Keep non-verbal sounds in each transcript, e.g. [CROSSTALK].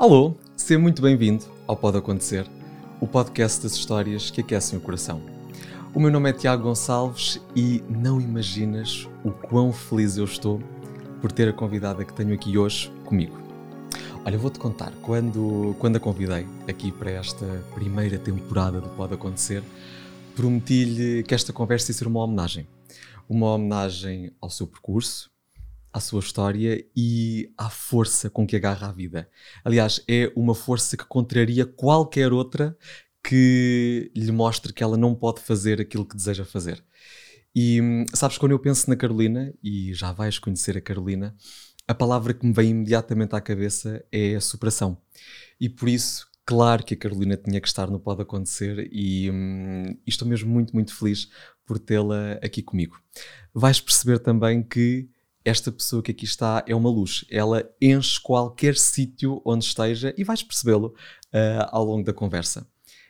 Alô, seja muito bem-vindo ao Pode Acontecer, o podcast das histórias que aquecem o coração. O meu nome é Tiago Gonçalves e não imaginas o quão feliz eu estou por ter a convidada que tenho aqui hoje comigo. Olha, vou-te contar, quando, quando a convidei aqui para esta primeira temporada do Pode Acontecer, prometi-lhe que esta conversa ia ser uma homenagem. Uma homenagem ao seu percurso, à sua história e à força com que agarra a vida. Aliás, é uma força que contraria qualquer outra que lhe mostre que ela não pode fazer aquilo que deseja fazer. E hum, sabes, quando eu penso na Carolina, e já vais conhecer a Carolina, a palavra que me vem imediatamente à cabeça é superação. E por isso, claro que a Carolina tinha que estar no Pode Acontecer e, hum, e estou mesmo muito, muito feliz por tê-la aqui comigo. Vais perceber também que esta pessoa que aqui está é uma luz. Ela enche qualquer sítio onde esteja e vais percebê-lo uh, ao longo da conversa.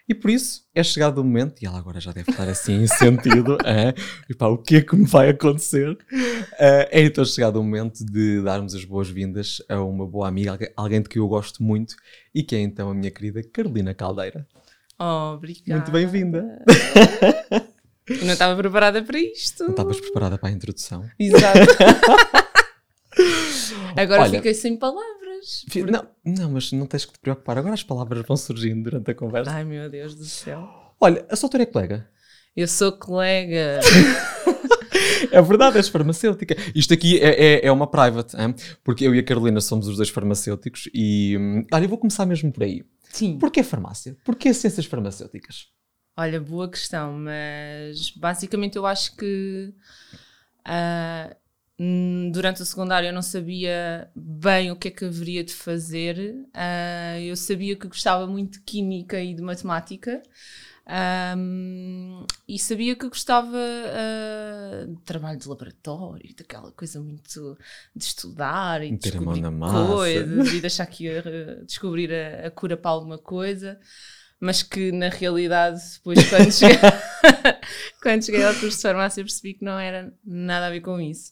E por isso é chegado o momento, e ela agora já deve estar assim em sentido, [LAUGHS] uh, e pá, o que é que me vai acontecer? Uh, é então chegado o momento de darmos as boas-vindas a uma boa amiga, alguém de que eu gosto muito, e que é então a minha querida Carolina Caldeira. Oh, obrigada. Muito bem-vinda. [LAUGHS] Eu não estava preparada para isto. Não estavas preparada para a introdução? Exato. [LAUGHS] Agora Olha, fiquei sem palavras. Porque... Não, não, mas não tens que te preocupar. Agora as palavras vão surgindo durante a conversa. Ai meu Deus do céu. Olha, a sua autora é colega? Eu sou colega. [LAUGHS] é verdade, és farmacêutica. Isto aqui é, é, é uma private, hein? porque eu e a Carolina somos os dois farmacêuticos e. Hum, olha, eu vou começar mesmo por aí. Sim. Porquê farmácia? Porquê ciências farmacêuticas? Olha, boa questão, mas basicamente eu acho que uh, durante o secundário eu não sabia bem o que é que haveria de fazer. Uh, eu sabia que gostava muito de química e de matemática. Um, e sabia que gostava uh, de trabalho de laboratório, daquela coisa muito de estudar e Meter descobrir coisas e deixar que descobrir a, a, cura para alguma coisa mas que na realidade, depois, quando cheguei, [LAUGHS] [LAUGHS] quando cheguei ao curso de farmácia, percebi que não era nada a ver com isso.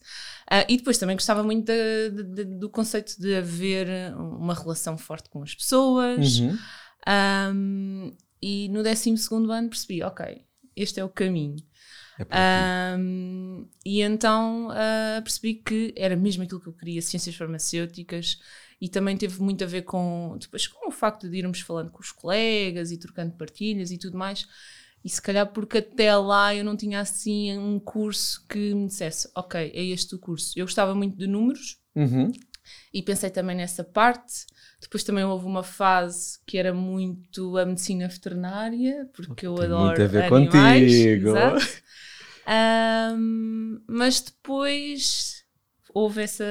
Uh, e depois também gostava muito de, de, de, do conceito de haver uma relação forte com as pessoas. Uhum. Um, e no 12 ano percebi, ok, este é o caminho. É um, e então uh, percebi que era mesmo aquilo que eu queria, ciências farmacêuticas, e também teve muito a ver com depois com o facto de irmos falando com os colegas e trocando partilhas e tudo mais. E se calhar porque até lá eu não tinha assim um curso que me dissesse, ok, é este o curso. Eu gostava muito de números uhum. e pensei também nessa parte. Depois também houve uma fase que era muito a medicina veterinária, porque eu adoro muito a ver animais. Contigo. Um, mas depois houve essa,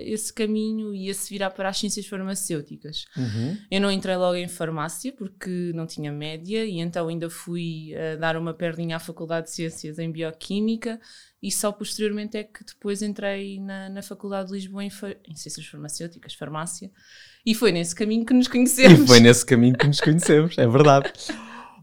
esse caminho e se virar para as ciências farmacêuticas. Uhum. Eu não entrei logo em farmácia porque não tinha média e então ainda fui uh, dar uma perninha à Faculdade de Ciências em Bioquímica e só posteriormente é que depois entrei na, na Faculdade de Lisboa em, em Ciências Farmacêuticas, Farmácia, e foi nesse caminho que nos conhecemos. E foi nesse caminho que nos conhecemos, é verdade.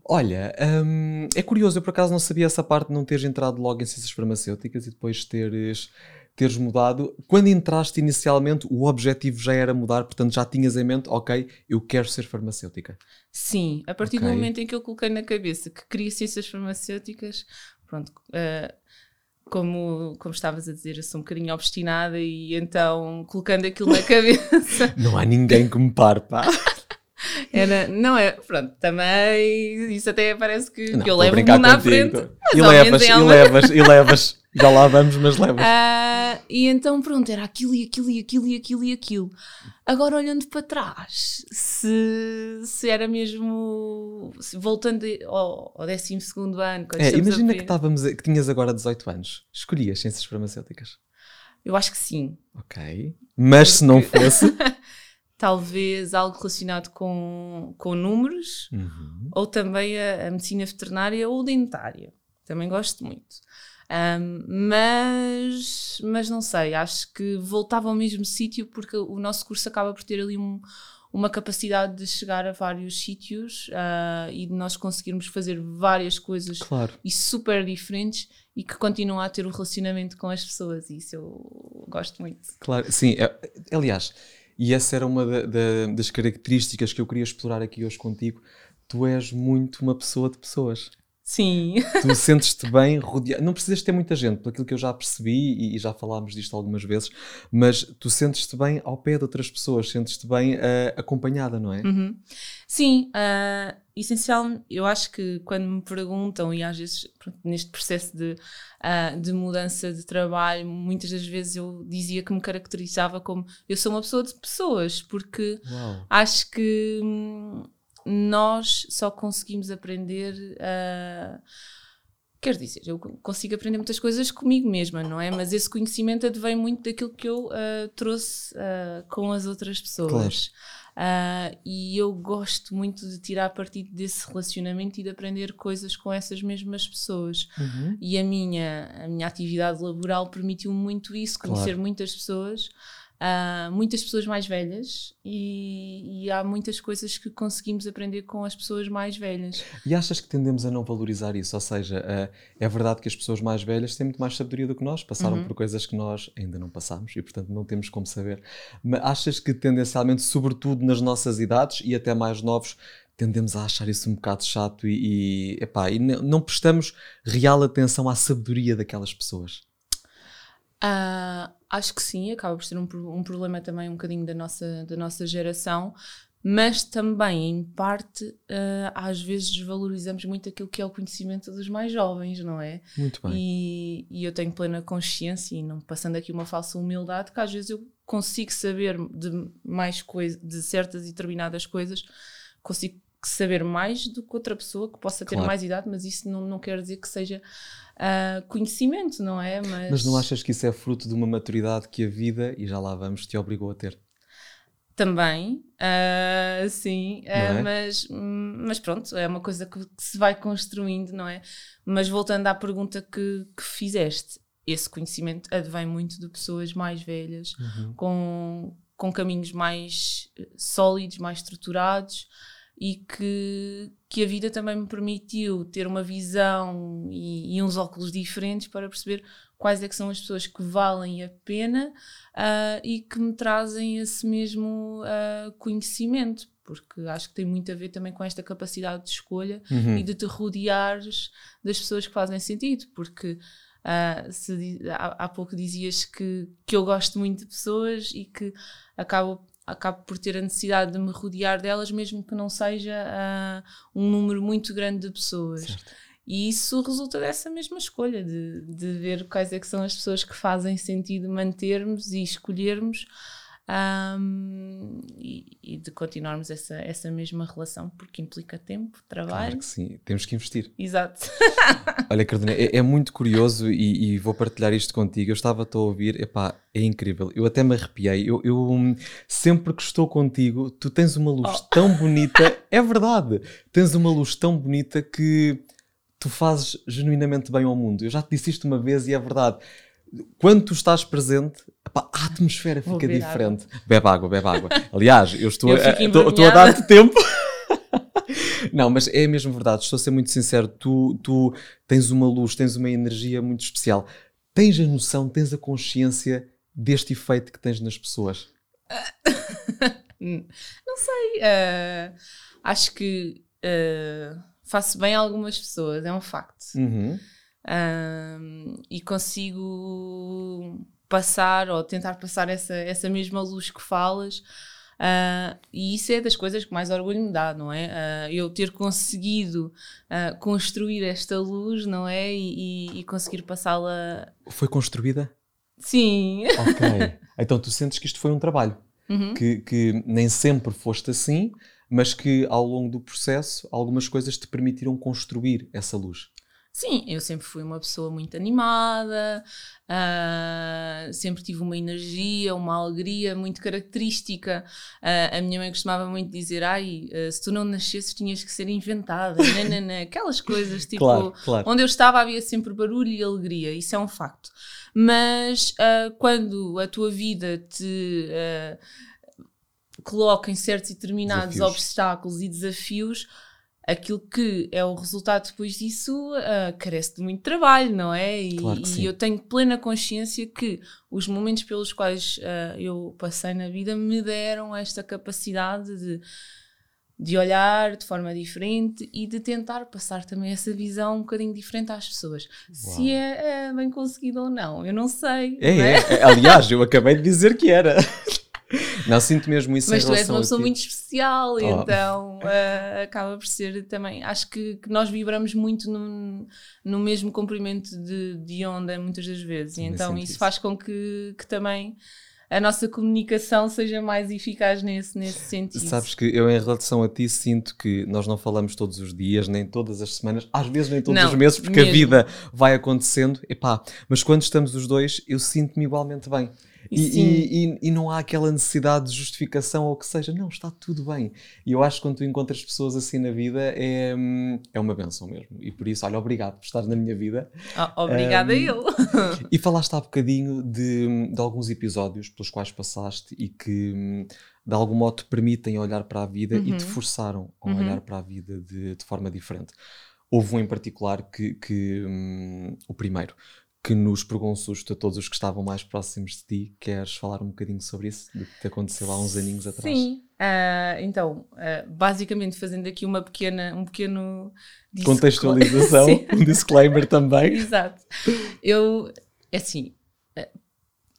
Olha, hum, é curioso, eu por acaso não sabia essa parte de não teres entrado logo em ciências farmacêuticas e depois teres teres mudado. Quando entraste inicialmente, o objetivo já era mudar, portanto já tinhas em mente, ok, eu quero ser farmacêutica. Sim, a partir okay. do momento em que eu coloquei na cabeça que queria ciências farmacêuticas, pronto, uh, como, como estavas a dizer, eu sou um bocadinho obstinada e então colocando aquilo na [LAUGHS] cabeça. Não há ninguém que me pare, pá. [LAUGHS] Era, não é, pronto, também isso até parece que, não, que eu levo o mundo à frente. E levas, e levas, [LAUGHS] e levas. Já lá vamos, mas levas. Uh, e então, pronto, era aquilo e aquilo e aquilo e aquilo e aquilo. Agora, olhando para trás, se, se era mesmo. Se, voltando ao, ao 12 ano. É, imagina que, estávamos, que tinhas agora 18 anos. Escolhias ciências farmacêuticas? Eu acho que sim. Ok. Mas Porque... se não fosse. [LAUGHS] talvez algo relacionado com, com números, uhum. ou também a, a, medicina veterinária ou dentária. Também gosto muito. Um, mas, mas não sei, acho que voltava ao mesmo sítio porque o nosso curso acaba por ter ali um, uma capacidade de chegar a vários sítios uh, e de nós conseguirmos fazer várias coisas claro. e super diferentes e que continuam a ter um relacionamento com as pessoas. E isso eu gosto muito. Claro, sim. É, aliás, E essa era uma da- da- das características que eu queria explorar aqui hoje contigo. Tu és muito uma pessoa de pessoas. Sim. Tu sentes-te bem rodeado. Não precisas ter muita gente, pelo aquilo que eu já percebi e, já falámos disto algumas vezes, mas tu sentes-te bem ao pé de outras pessoas, sentes-te bem ah, acompanhada, não é? Uhum. Sim, ah, essencial, eu acho que quando me perguntam, e às vezes pronto, neste processo de, ah, de mudança de trabalho, muitas das vezes eu dizia que me caracterizava como eu sou uma pessoa de pessoas, porque Uau. acho que hum, nós só conseguimos aprender. ah, Quer dizer, eu consigo aprender muitas coisas comigo mesma, não é? Mas esse conhecimento advém muito daquilo que eu ah, trouxe ah, com as outras pessoas. Ah, e eu gosto muito de tirar partido desse relacionamento e de aprender coisas com essas mesmas pessoas. Uhum. E a minha, a minha atividade laboral permitiu-me muito isso, conhecer Claro. muitas pessoas, ah, muitas pessoas mais velhas, e, e há muitas coisas que conseguimos aprender com as pessoas mais velhas. E achas que tendemos a não valorizar isso? Ou seja, ah, é verdade que as pessoas mais velhas têm muito mais sabedoria do que nós, passaram Uhum. por coisas que nós ainda não passamos e, portanto, não temos como saber. Mas achas que tendencialmente, sobretudo nas nossas idades e até mais novos, tendemos a achar isso um bocado chato e, e, epá, e não prestamos real atenção à sabedoria daquelas pessoas? Ah, acho que sim, acaba por ser um, um problema também um bocadinho da nossa, da nossa geração, mas também, em parte, ah, às vezes desvalorizamos muito aquilo que é o conhecimento dos mais jovens, não é? Muito bem. E, e eu tenho plena consciência, e não passando aqui uma falsa humildade, que às vezes eu consigo saber de mais coisas, de certas e determinadas coisas, consigo saber mais do que outra pessoa que possa ter Claro. mais idade, mas isso não, não quer dizer que seja ah, conhecimento, não é? Mas, Mas não achas que isso é fruto de uma maturidade que a vida, e já lá vamos, te obrigou a ter? Também, ah, sim, Não é? mas, mas pronto, é uma coisa que, que se vai construindo, não é? Mas voltando à pergunta que, que fizeste, esse conhecimento advém muito de pessoas mais velhas, Uhum. com, com caminhos mais eh, sólidos, mais estruturados e que, que a vida também me permitiu ter uma visão e, e uns óculos diferentes para perceber quais é que são as pessoas que valem a pena ah, e que me trazem esse mesmo ah, conhecimento, porque acho que tem muito a ver também com esta capacidade de escolha Uhum. e de te rodeares das pessoas que fazem sentido, porque ah, se há, há pouco dizias que, que eu gosto muito de pessoas e que acabo, acabo por ter a necessidade de me rodear delas, mesmo que não seja ah, um número muito grande de pessoas. Certo. E isso resulta dessa mesma escolha, de, de ver quais é que são as pessoas que fazem sentido mantermos e escolhermos ahm, e, e de continuarmos essa, essa mesma relação, porque implica tempo, Claro trabalho. que sim, temos que investir. Exato. [LAUGHS] Olha, Carolina, é, é muito curioso e, e vou partilhar isto contigo. Eu estava-te a ouvir, epá, é incrível. Eu até me arrepiei. Eu, eu, hum, sempre que estou contigo, tu tens uma luz Oh. tão [LAUGHS] bonita, é verdade, tens uma luz tão bonita que tu fazes genuinamente bem ao mundo. Eu já te disse isto uma vez e é verdade. Quando tu estás presente, epá, a atmosfera Vou fica diferente. Bebe água, bebe água. Aliás, eu estou, Eu a, estou, a dar-te tempo. [LAUGHS] Não, mas é mesmo verdade, estou a ser muito sincero. Tu, tu tens uma luz, tens uma energia muito especial. Tens a noção, tens a consciência deste efeito que tens nas pessoas. [LAUGHS] Não sei. ah, acho que ah, faço bem a algumas pessoas, é um facto. Uhum. Ahm, e consigo passar ou tentar passar essa, essa mesma luz que falas. Ah, e isso é das coisas que mais orgulho me dá, não é? Ah, eu ter conseguido ah, construir esta luz, não é? E, e- e conseguir passá-la. Foi construída? Sim! Ok. então tu sentes que isto foi um trabalho. Uhum. Que, que nem sempre foste assim, mas que ao longo do processo algumas coisas te permitiram construir essa luz. Sim, eu sempre fui uma pessoa muito animada, ah, sempre tive uma energia, uma alegria muito característica. Ah, a minha mãe costumava muito dizer: Ai, ah, se tu não nascesses, tinhas que ser inventada, [LAUGHS] nananã", aquelas coisas tipo. claro, claro. Onde eu estava havia sempre barulho e alegria, isso é um facto. Mas quando a tua vida te coloca em certos e determinados Desafios. obstáculos e desafios, aquilo que é o resultado depois disso uh, carece de muito trabalho, não é? E, Claro e eu tenho plena consciência que os momentos pelos quais uh, eu passei na vida me deram esta capacidade de, de olhar de forma diferente e de tentar passar também essa visão um bocadinho diferente às pessoas. Uau. Se é, é bem conseguido ou não, eu não sei. É, não é, é. Aliás, eu acabei de dizer que era. [LAUGHS] Não, sinto mesmo isso Mas tu és uma a pessoa muito especial, Oh. então ah, acaba por ser também. Acho que, que nós vibramos muito no, no mesmo comprimento de, de onda muitas das vezes, e então isso isso. faz com que, que também a nossa comunicação seja mais eficaz nesse, nesse sentido. Sabes que eu, em relação a ti, sinto que nós não falamos todos os dias, nem todas as semanas, às vezes nem todos Não, os meses, porque a mesmo. vida vai acontecendo. Epá, mas quando estamos os dois, eu sinto-me igualmente bem. E, e- e- não há aquela necessidade de justificação ou que seja, não, está tudo bem. E eu acho que quando tu encontras pessoas assim na vida é, é uma benção mesmo. E por isso, olha, obrigado por estar na minha vida. Oh, obrigada Um, eu. [LAUGHS] E falaste há bocadinho de, de alguns episódios pelos quais passaste e que de algum modo te permitem olhar para a vida e te Uhum. forçaram a Uhum. olhar para a vida de, de forma diferente. Houve um em particular que, que, hum, o primeiro, que nos pegou um susto a todos os que estavam mais próximos de ti. Queres falar um bocadinho sobre isso? Do que te aconteceu há uns aninhos atrás? Sim, ah, então, ah, basicamente fazendo aqui uma pequena, um pequeno Contextualização, [LAUGHS] um disclaimer também. Exato. Eu, é assim, eh,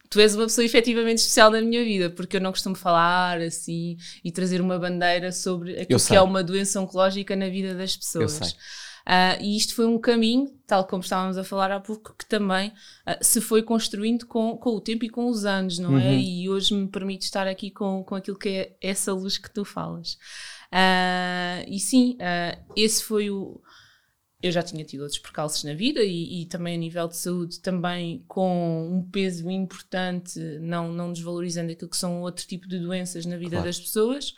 tu és uma pessoa efetivamente especial na minha vida, porque eu não costumo falar assim e trazer uma bandeira sobre aquilo que é uma doença oncológica na vida das pessoas. sei. Ah, e isto foi um caminho, tal como estávamos a falar há pouco, que também ah, se foi construindo com, com o tempo e com os anos, não é? Uhum. E hoje me permite estar aqui com, com aquilo que é essa luz que tu falas. Ah, e sim, esse foi o, eu já tinha tido outros percalços na vida e, e também a nível de saúde, também com um peso importante, não, não desvalorizando aquilo que são outro tipo de doenças na vida Claro. das pessoas.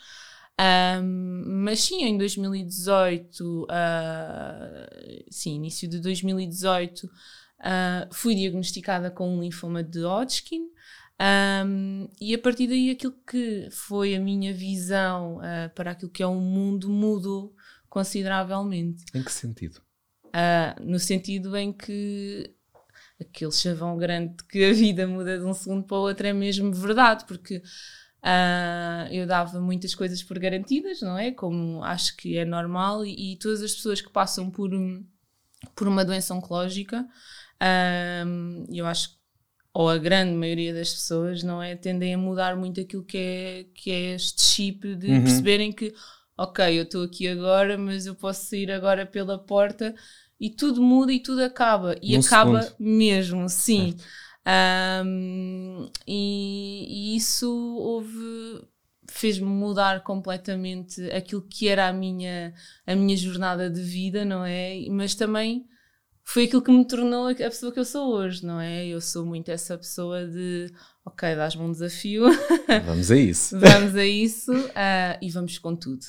Mas sim, em 2018, ah, sim, início de 2018, ah, fui diagnosticada com um linfoma de Hodgkin. ahm, e a partir daí aquilo que foi a minha visão ah, para aquilo que é um mundo mudou consideravelmente. Em que sentido? Ah, no sentido em que aquele chavão grande de que a vida muda de um segundo para o outro é mesmo verdade, porque ah, eu dava muitas coisas por garantidas, não é? Como acho que é normal, e, e todas as pessoas que passam por, um- por uma doença oncológica, ah, eu acho que ou a grande maioria das pessoas, não é? Tendem a mudar muito aquilo que é, que é este chip de Uhum. perceberem que, ok, eu estou aqui agora, mas eu posso sair agora pela porta e tudo muda e tudo acaba. E Num acaba segundo. mesmo, sim. Certo. Ahm, e, e isso houve fez-me mudar completamente aquilo que era a minha, a minha jornada de vida, não é? Mas também foi aquilo que me tornou a pessoa que eu sou hoje, não é? Eu sou muito essa pessoa de, ok, dás-me um desafio, Vamos a isso. [LAUGHS] vamos a isso ah, e vamos com tudo.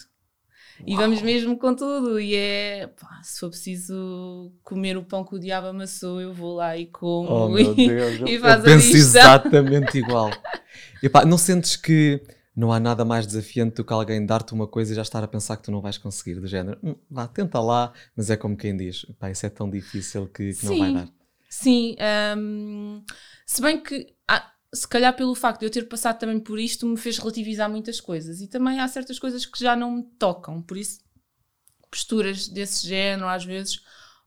E vamos mesmo com tudo. E é, pá, se for preciso comer o pão que o diabo amassou, eu vou lá e como. Oh e- Deus, eu, e eu faz a penso exatamente igual. Epá, não sentes que não há nada mais desafiante do que alguém dar-te uma coisa e já estar a pensar que tu não vais conseguir, do género, "Hum, vá, tenta lá, mas é como quem diz, pá, isso é tão difícil que, que não vai dar. Sim, hum, se bem que se calhar pelo facto de eu ter passado também por isto me fez relativizar muitas coisas e também há certas coisas que já não me tocam, por isso posturas desse género às vezes,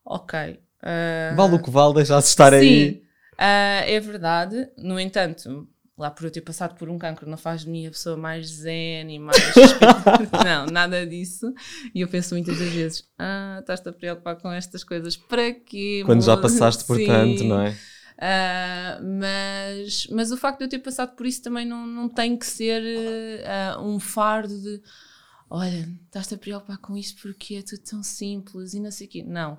ok. ah, Vale o que vale, deixar-se estar aí. Sim, ah, é verdade. No entanto, lá por eu ter passado por um cancro, não faz de mim a pessoa mais zen e mais. [LAUGHS] não, nada disso. E eu penso muitas das vezes: ah, estás-te a preocupar com estas coisas, para quê? Quando já amor?" passaste por tanto, não é? Ah, mas, mas o facto de eu ter passado por isso também não, não tem que ser ah, um fardo de olha, estás-te a preocupar com isto porque é tudo tão simples e não sei o quê. Não.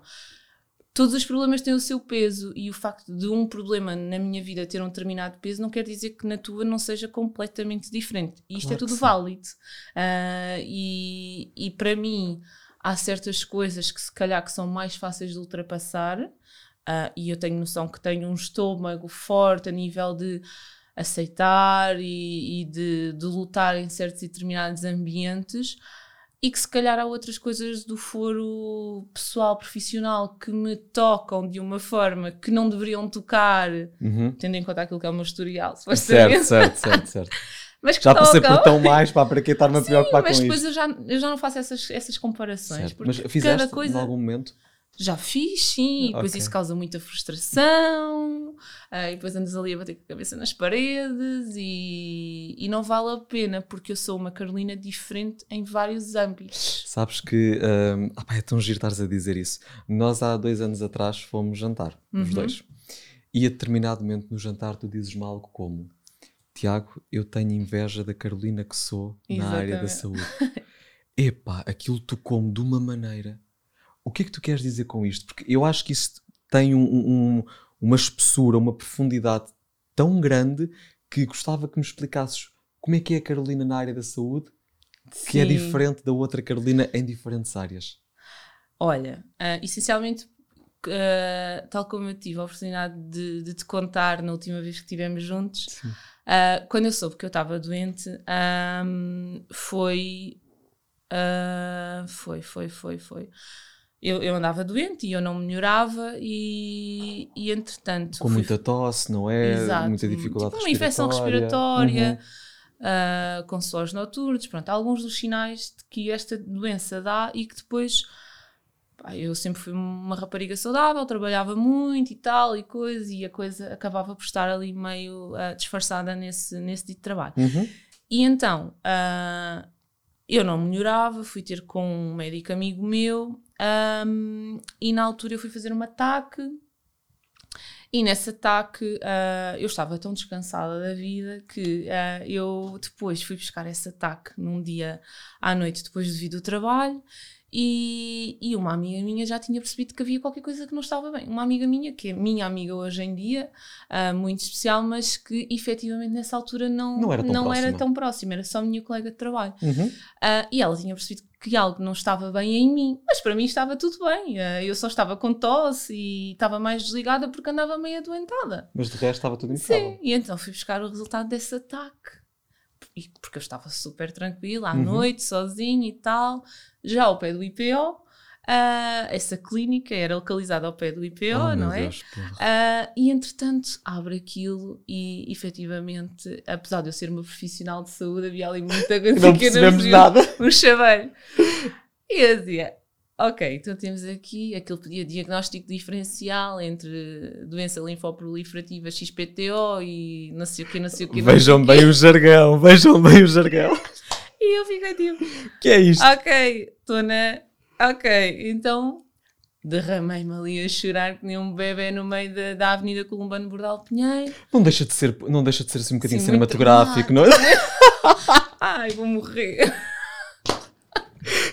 Todos os problemas têm o seu peso e o facto de um problema na minha vida ter um determinado peso não quer dizer que na tua não seja completamente diferente. E isto Claro é tudo válido. Ah, e, e para mim há certas coisas que se calhar que são mais fáceis de ultrapassar ah, e eu tenho noção que tenho um estômago forte a nível de aceitar e, e de, de lutar em certos e determinados ambientes e que se calhar há outras coisas do foro pessoal, profissional que me tocam de uma forma que não deveriam tocar, Uhum. tendo em conta aquilo que é o meu historial, Certo, supostamente. certo, certo, certo. [LAUGHS] Mas Já passei tocam. por tão mais, pá, para que estar-me a Sim, preocupar mas com depois isto? eu já, eu já não faço essas, essas comparações. Certo. Porque Mas fizeste cada coisa. em algum momento? Já fiz, sim, e depois Ok. isso causa muita frustração, ah, e depois andas ali a bater com a cabeça nas paredes, e, e não vale a pena, porque eu sou uma Carolina diferente em vários âmbitos. Sabes que hum, ah pá, é tão giro estares a dizer isso. Nós há dois anos atrás fomos jantar, os Uhum. dois. E a determinado momento no jantar tu dizes-me algo como Tiago, eu tenho inveja da Carolina que sou na área da saúde. [LAUGHS] Epá, aquilo tocou-me de uma maneira. O que é que tu queres dizer com isto? Porque eu acho que isso tem um- um- uma espessura, uma profundidade tão grande que gostava que me explicasses como é que é a Carolina na área da saúde que é Sim. diferente da outra Carolina em diferentes áreas. Olha, ah, essencialmente, ah, tal como eu tive a oportunidade de, de te contar na última vez que estivemos juntos, ah, quando eu soube que eu estava doente, ahm, foi, ah, foi, foi, foi, foi. Eu, eu andava doente e eu não melhorava e, e entretanto... Com fui- muita tosse, não é? Exato, Muita dificuldade tipo uma infecção respiratória. respiratória, ah, com suores noturnos, pronto, alguns dos sinais de que esta doença dá e que depois pá, eu sempre fui uma rapariga saudável, trabalhava muito e tal e coisa, e a coisa acabava por estar ali meio ah, disfarçada nesse, nesse dito trabalho. Uhum. Uhum. E então ah, eu não melhorava, fui ter com um médico amigo meu ahm, e na altura eu fui fazer um ataque. E nesse ataque ah, eu estava tão descansada da vida que ah, eu depois fui buscar esse ataque num dia à noite depois de vir do trabalho e, e uma amiga minha já tinha percebido que havia qualquer coisa que não estava bem. Uma amiga minha, que é minha amiga hoje em dia, ah, muito especial, mas que efetivamente nessa altura não, Não era tão não era próxima. tão próxima, era só minha colega de trabalho. Uhum. Ah, e ela tinha percebido que algo não estava bem em mim, mas para mim estava tudo bem. Ah, eu só estava com tosse e estava mais desligada porque andava meio adoentada. Mas de resto estava tudo impecável. Sim, e então fui buscar o resultado desse ataque. E- Porque eu estava super tranquila à Uhum. noite, sozinha e tal, já ao pé do IPO. Ah, essa clínica era localizada ao pé do IPO, Oh, não é? Deus. Ah, e entretanto abre aquilo e efetivamente, apesar de eu ser uma profissional de saúde, havia ali muita [LAUGHS] coisa Não que eu percebemos nada. um chaveiro. E eu dizia, ok, então temos aqui aquele diagnóstico diferencial entre doença linfoproliferativa XPTO e não sei o que, não sei o que. Vejam bem o jargão, vejam bem o jargão. [LAUGHS] E eu fiquei tipo, que é isto? ok, estou na... Ok, então derramei-me ali a chorar que nem um bebê no meio da, da Avenida Columbano Bordal Pinheiro. Não deixa de ser, não deixa de ser assim um bocadinho Sim, cinematográfico, não é? [LAUGHS] Ai, vou morrer.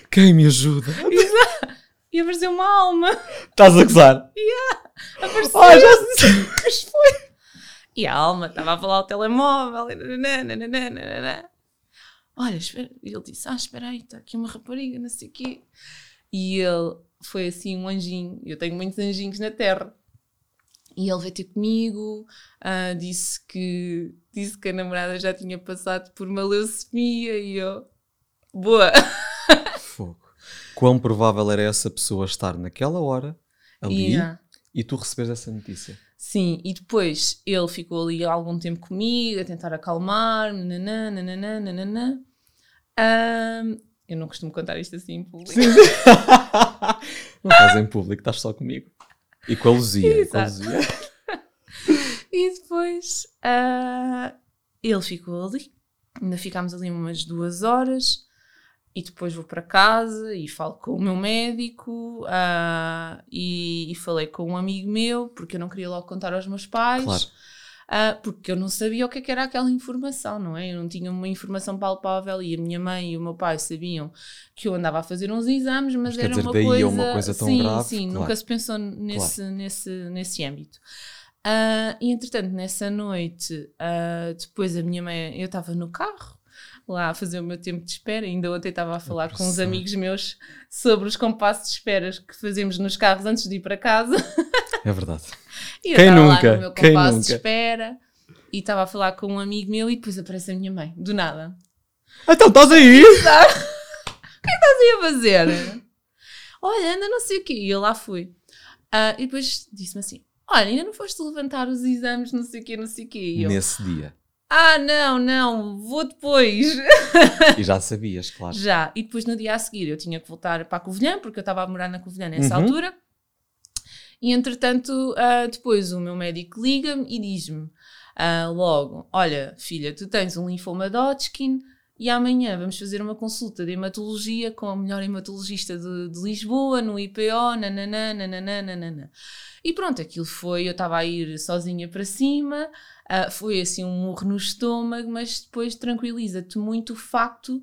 Quem me ajuda? E apareceu uma alma. Estás a gozar? Apareceu. Ah, já sei. E a alma estava a falar ao telemóvel. nananã. Olha, espera. E ele disse: Ah, espera aí, está aqui uma rapariga, não sei o quê. E ele foi assim um anjinho. Eu tenho muitos anjinhos na terra. E ele veio ter comigo, ah, disse, que, disse que a namorada já tinha passado por uma leucemia e eu. Boa! Quão provável era essa pessoa estar naquela hora, ali, Yeah. e tu receberes essa notícia? Sim, e depois ele ficou ali algum tempo comigo, a tentar acalmar-me, nananã, nananã, nananã. Ahm, eu não costumo contar isto assim em público. [LAUGHS] não estás em público, estás só comigo. E com a Luzia. Com a. Luzia. [LAUGHS] E depois ah, ele ficou ali, ainda ficámos ali umas duas horas. E depois vou para casa e falo com o meu médico ah, e, e falei com um amigo meu, porque eu não queria logo contar aos meus pais. Claro. Ah, porque eu não sabia o que, é que era aquela informação, não é? Eu não tinha uma informação palpável e a minha mãe e o meu pai sabiam que eu andava a fazer uns exames, mas, Mas era dizer, uma a coisa... uma coisa tão sim, grave, Sim, claro. nunca se pensou nesse, nesse, nesse âmbito. Ah, e entretanto, nessa noite, depois a minha mãe, eu estava no carro, lá a fazer o meu tempo de espera, ainda ontem estava a falar com uns amigos meus sobre os compassos de espera que fazemos nos carros antes de ir para casa. [LAUGHS] É verdade. E eu Quem estava nunca? lá no meu Quem de nunca? espera e estava a falar com um amigo meu e depois aparece a minha mãe, do nada. Então estás aí! [LAUGHS] E ia fazer? Olha, anda não sei o quê. E eu lá fui. Ah, e depois disse-me assim: Olha, ainda não foste levantar os exames, não sei o quê, não sei o quê. Eu, Nesse dia. Ah, não, não, vou depois. E já sabias, claro. Já. E depois no dia a seguir eu tinha que voltar para a Covilhã, porque eu estava a morar na Covilhã nessa Uhum. altura. E entretanto, ah, depois o meu médico liga-me e diz-me ah, logo: Olha, filha, tu tens um linfoma de Hodgkin e amanhã vamos fazer uma consulta de hematologia com a melhor hematologista de, de Lisboa, no IPO, nananã, nananã, nananã. E pronto, aquilo foi, eu estava a ir sozinha para cima, ah, foi assim um murro no estômago, mas depois tranquiliza-te muito o facto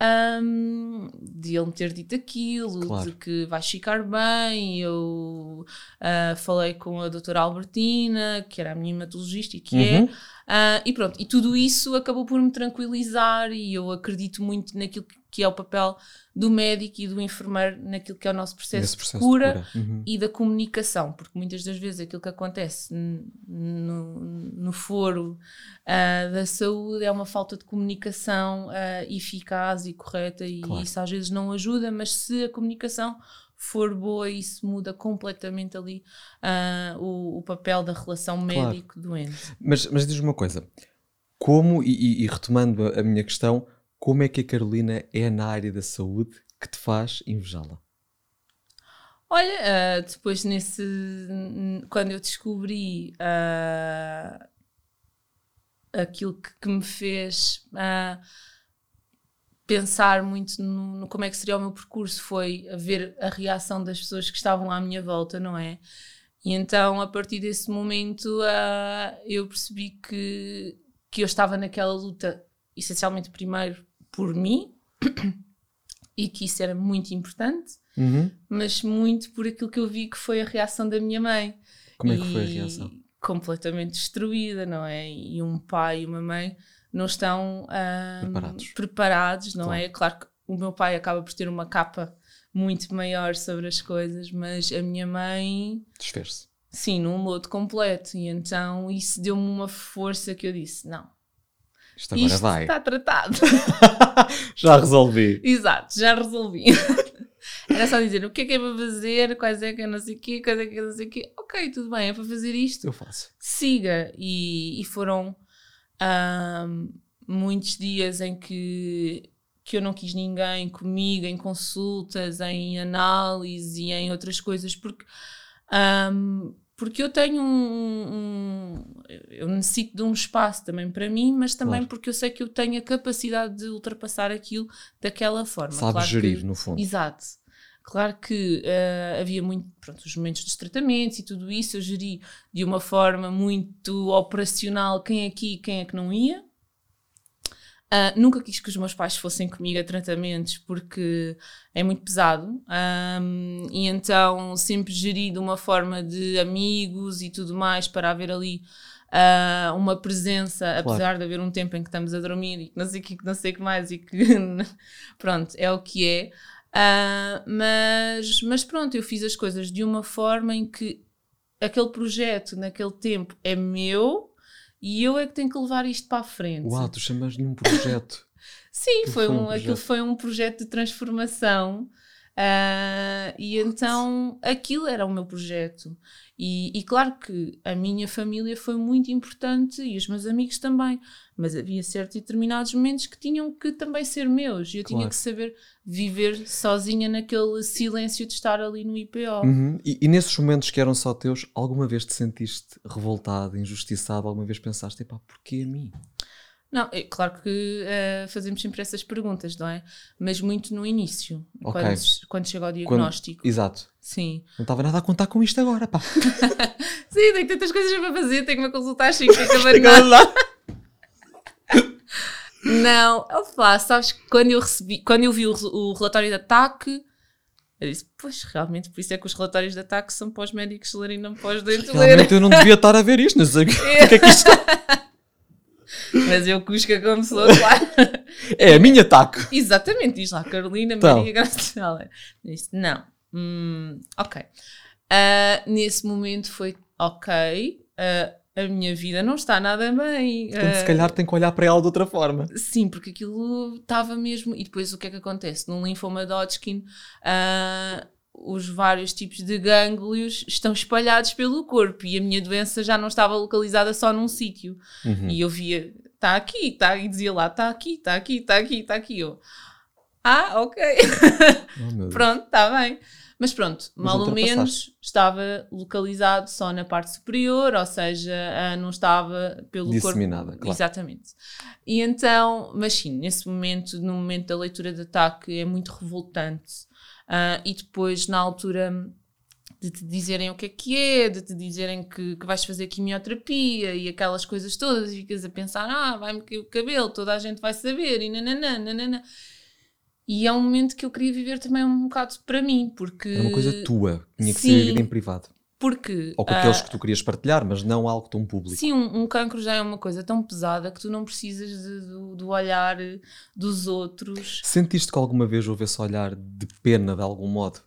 ahm, de ele me ter dito aquilo, Claro. de que vais ficar bem. Eu ah, falei com a doutora Albertina, que era a minha hematologista e que é, Uhum. ah, e pronto, e tudo isso acabou por me tranquilizar e eu acredito muito naquilo que- que é o papel do médico e do enfermeiro naquilo que é o nosso processo, Nesse de processo cura, de cura. Uhum. e da comunicação, porque muitas das vezes aquilo que acontece no, no foro ah, da saúde é uma falta de comunicação ah, eficaz e correta e Claro. isso às vezes não ajuda, mas se a comunicação for boa, isso muda completamente ali ah, o, o papel da relação Claro. médico-doente. Mas, mas diz-me uma coisa: como, e, e- retomando a minha questão, como é que a Carolina é na área da saúde que te faz invejá-la? Olha, ah, depois nesse. Quando eu descobri ah, aquilo que, que me fez ah, pensar muito no, no como é que seria o meu percurso, foi ver a reação das pessoas que estavam à minha volta, não é? E então, a partir desse momento, eu percebi que, que eu estava naquela luta, essencialmente, primeiro por mim, [COUGHS] e que isso era muito importante Uhum. mas muito por aquilo que eu vi que foi a reação da minha mãe. Como é que foi a E reação? Completamente destruída, não é? E um pai e uma mãe não estão ah, Preparados. preparados, não Claro. é? Claro que o meu pai acaba por ter uma capa muito maior sobre as coisas, mas a minha mãe, Desfez-se. sim, num lodo completo. E então isso deu-me uma força que eu disse: não, Isto agora isto vai. está tratado. [LAUGHS] Já resolvi. Exato, já resolvi. [LAUGHS] Era só dizer o que é que é para fazer, quais é que é não sei o quê, quais é que é não sei o quê. Ok, tudo bem, é para fazer isto. Eu faço. Siga. E, e foram muitos dias em que, que eu não quis ninguém comigo, em consultas, em análise e em outras coisas, porque, porque eu tenho um, um- Eu necessito de um espaço também para mim, mas também Claro. porque eu sei que eu tenho a capacidade de ultrapassar aquilo daquela forma. Sabes Claro que- gerir, no fundo. Exato. Claro que eh, havia muito, pronto, os momentos dos tratamentos e tudo isso eu geri de uma forma muito operacional quem é que ia e quem é que não ia. Ah, nunca quis que os meus pais fossem comigo a tratamentos porque é muito pesado Ahm, e então sempre geri de uma forma de amigos e tudo mais para haver ali ah, uma presença, apesar de haver um tempo em que estamos a dormir e que não sei o que, que não sei que mais e que [LAUGHS] pronto, é o que é. Ah, mas, mas pronto, eu fiz as coisas de uma forma em que aquele projeto naquele tempo é meu e eu é que tenho que levar isto para a frente. Uau, tu chamas-lhe um projeto. [LAUGHS] Sim, Aquilo foi um um, aquilo projeto. foi um projeto de transformação. Ah, e então aquilo era o meu projeto. E, e claro que a minha família foi muito importante e os meus amigos também, mas havia certos determinados momentos que tinham que também ser meus. E eu tinha Claro. que saber viver sozinha naquele silêncio de estar ali no IPO. Uhum. E, e nesses momentos que eram só teus, alguma vez te sentiste revoltado, injustiçado? Alguma vez pensaste, epá, porquê a mim? Não, é claro que eh, fazemos sempre essas perguntas, não é? Mas muito no início, Ok. quando, quando chega ao diagnóstico. Exato. Sim. Não estava nada a contar com isto agora, pá. [LAUGHS] Sim, tenho tantas coisas para fazer, tenho que me consultar às 5, tenho que abandonar. [LAUGHS] Não, opa, sabes que quando eu recebi, quando eu vi o, o relatório de ataque, eu disse, pois realmente, por isso é que os relatórios de ataque são para os médicos lerem, não para os doentes lerem. Realmente eu não devia estar a ver isto, não sei o que, [LAUGHS] o que é que isto Mas eu cusca como pessoa, claro. é. a minha ataque. Exatamente, diz lá, Carolina Então. Maria Graciela. Disse, não, Hum, ok. Ah, nesse momento foi ok. Ah, a minha vida não está nada bem. Portanto, se Ah, calhar tem que olhar para ela de outra forma. Sim, porque aquilo estava mesmo. E depois o que é que acontece? No linfoma de Hodgkin, ah, os vários tipos de gânglios estão espalhados pelo corpo e a minha doença já não estava localizada só num sítio. Uhum. E eu via, está aqui, está e dizia lá, está aqui, está aqui, está aqui, está aqui. Eu, ah, ok, [LAUGHS] Oh, pronto, está bem. Mas pronto, Mas mal ou menos estava localizado só na parte superior, ou seja, ah, não estava pelo Disseminada, corpo. claro. Exatamente. E então, mas sim, nesse momento, no momento da leitura de ataque, é muito revoltante. Ah, e depois, na altura de te dizerem o que é que é, de te dizerem que, que vais fazer quimioterapia e aquelas coisas todas, e ficas a pensar, ah, vai-me cair o cabelo, toda a gente vai saber, e nananã, nananã. E é um momento que eu queria viver também um bocado para mim, porque... Era uma coisa tua. Tinha que ser Sim. vivida em privado. Porque... Ou com aqueles que tu querias partilhar, mas não algo tão público. Sim, um, um cancro já é uma coisa tão pesada que tu não precisas de- do, do olhar dos outros. Sentiste que alguma vez houve esse olhar de pena de algum modo?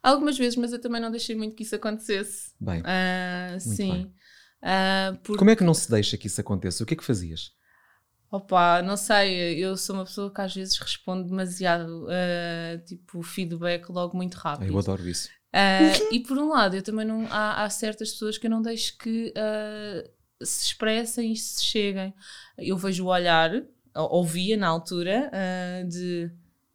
Algumas vezes, mas eu também não deixei muito que isso acontecesse. Bem, Ah, sim. bem. Ah, porque, como é que não se deixa que isso aconteça? O que é que fazias? opa, não sei, eu sou uma pessoa que às vezes responde demasiado, ah, tipo, feedback logo muito rápido. eu adoro isso. Ah, e por um lado, eu também não. Há, há certas pessoas que eu não deixo que ah, se expressem e se cheguem. Eu vejo o olhar, ou- ouvia na altura, ah, de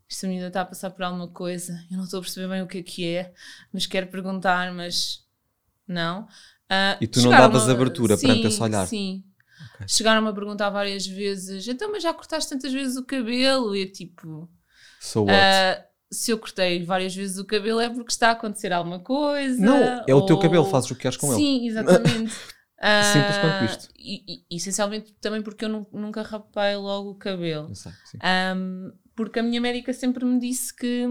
esta menina está a passar por alguma coisa, eu não estou a perceber bem o que é que é, mas quero perguntar, mas não. E tu não davas abertura perante Sim, esse olhar? Sim. Ok. Chegaram-me a perguntar várias vezes, então, mas já cortaste tantas vezes o cabelo? E tipo. So what? Se eu cortei várias vezes o cabelo é porque está a acontecer alguma coisa. não, é o teu cabelo, fazes o que queres com ele. Sim, exatamente. [LAUGHS] Ah, Simples quanto isto. E, e- essencialmente também porque eu nu- nunca rapei logo o cabelo. Sei, sim. Ahm, porque a minha médica sempre me disse que,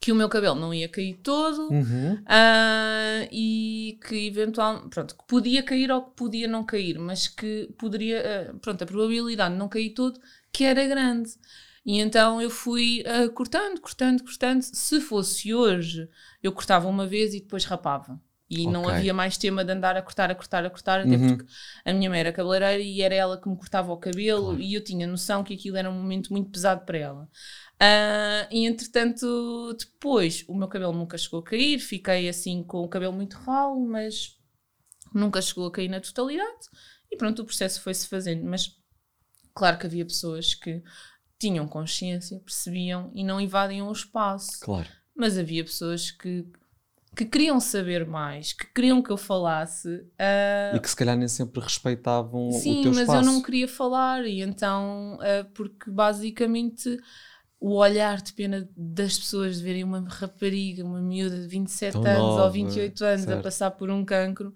que o meu cabelo não ia cair todo. Uhum. Ah, e que eventualmente, pronto, que podia cair ou que podia não cair, mas que poderia, ah, pronto, a probabilidade de não cair todo, que era grande. E então eu fui ah, cortando, cortando, cortando. Se fosse hoje, eu cortava uma vez e depois rapava. E não Ok. havia mais tema de andar a cortar, a cortar, a cortar, até Uhum. porque a minha mãe era cabeleireira e era ela que me cortava o cabelo Claro. e eu tinha noção que aquilo era um momento muito pesado para ela. Ah, e entretanto, depois o meu cabelo nunca chegou a cair, fiquei assim com o cabelo muito ralo, mas nunca chegou a cair na totalidade. E pronto, o processo foi-se fazendo. Mas claro que havia pessoas que tinham consciência, percebiam e não invadiam o espaço. Claro. Mas havia pessoas que, que queriam saber mais, que queriam que eu falasse. ah, E que se calhar nem sempre respeitavam o Sim, teu mas espaço. eu não queria falar, e então, ah, porque basicamente o olhar de pena das pessoas de verem uma rapariga, uma miúda de 27 Tão anos nova, ou 28 anos certo. a passar por um cancro,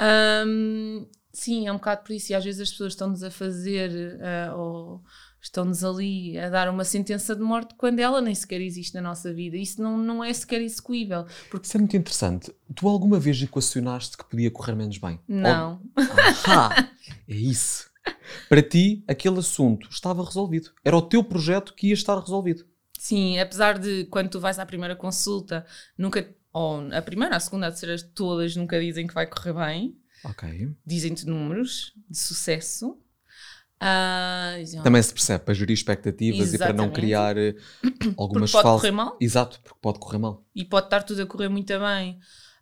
ahm, sim, é um bocado por isso. E às vezes as pessoas estão-nos a fazer ah, ou estão-nos ali a dar uma sentença de morte quando ela nem sequer existe na nossa vida. Isso não, não é sequer execuível. Porque Isso é muito interessante. Tu alguma vez equacionaste que podia correr menos bem? não. Ahá! É isso. Para ti, aquele assunto estava resolvido. Era o teu projeto que ia estar resolvido. Sim, apesar de quando tu vais à primeira consulta, nunca, ou a primeira, a segunda, a terceira, todas nunca dizem que vai correr bem, Ok. dizem-te números de sucesso. Ah, Também se percebe para gerir expectativas e para não Exatamente. criar eh, algumas porque pode falsas. correr mal Exato, porque pode correr mal. e pode estar tudo a correr muito bem.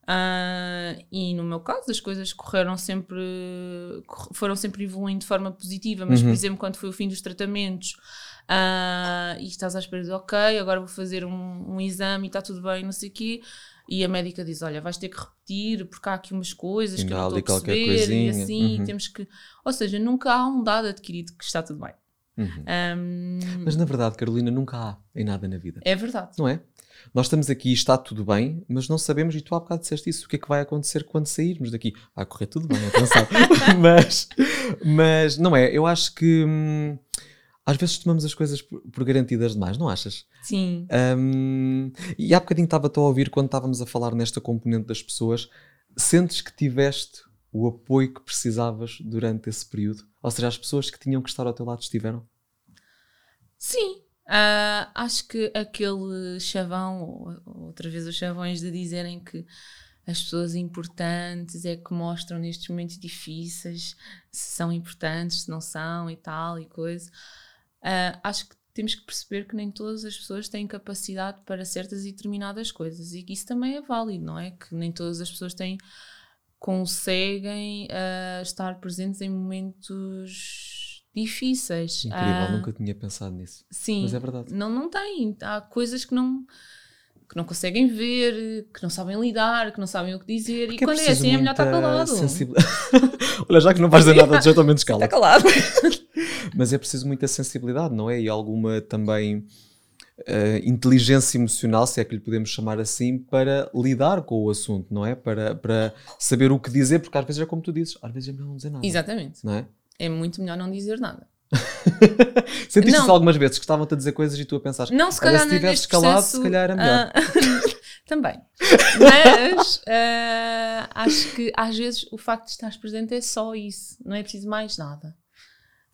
Ah, e no meu caso, as coisas correram sempre, foram sempre evoluindo de forma positiva. Mas, Uhum. por exemplo, quando foi o fim dos tratamentos ah, e estás à espera de, ok, agora vou fazer um, um exame e está tudo bem, não sei o quê. E a médica diz: Olha, vais ter que repetir porque há aqui umas coisas Ainda que não estou a perceber. E assim, Uhum. temos que. Ou seja, nunca há um dado adquirido que está tudo bem. Uhum. Ahm, Mas na verdade, Carolina, nunca há em nada na vida. é verdade. Não é? Nós estamos aqui e está tudo bem, mas não sabemos, e tu há bocado disseste isso, o que é que vai acontecer quando sairmos daqui? Vai correr tudo bem, atenção. [LAUGHS] [LAUGHS] mas, mas não é, eu acho que hum, às vezes tomamos as coisas por, por garantidas demais, não achas? Sim. Hum, e há bocadinho estava-te a ouvir quando estávamos a falar nesta componente das pessoas, sentes que tiveste o apoio que precisavas durante esse período? Ou seja, as pessoas que tinham que estar ao teu lado estiveram? Sim, ah, acho que aquele chavão, ou- ou outra vez os chavões de dizerem que as pessoas importantes é que mostram nestes momentos difíceis se são importantes, se não são e tal e coisa. Uh, acho que temos que perceber que nem todas as pessoas têm capacidade para certas e determinadas coisas e que isso também é válido, não é? Que nem todas as pessoas têm conseguem uh, estar presentes em momentos difíceis. Incrível, uh, nunca tinha pensado nisso. Sim, mas é verdade. Não, não tem. Há coisas que não que não conseguem ver, que não sabem lidar, que não sabem o que dizer. Porque e quando é, é assim é melhor estar calado. [LAUGHS] Olha, já que não vais dizer nada de jeito ao menos cala. Está calado. [LAUGHS] Mas é preciso muita sensibilidade, não é? E alguma também uh, inteligência emocional, se é que lhe podemos chamar assim, para lidar com o assunto, não é? Para, para saber o que dizer, porque às vezes é como tu dizes, às vezes é melhor não dizer nada. Exatamente. Não é? É muito melhor não dizer nada. [LAUGHS] Sentiste isso algumas vezes que estavam-te a dizer coisas e tu a pensar não, se calhar se tivesse calado, processo, se calhar era melhor. Uh, [LAUGHS] também. Mas uh, acho que às vezes o facto de estares presente é só isso, não é preciso mais nada.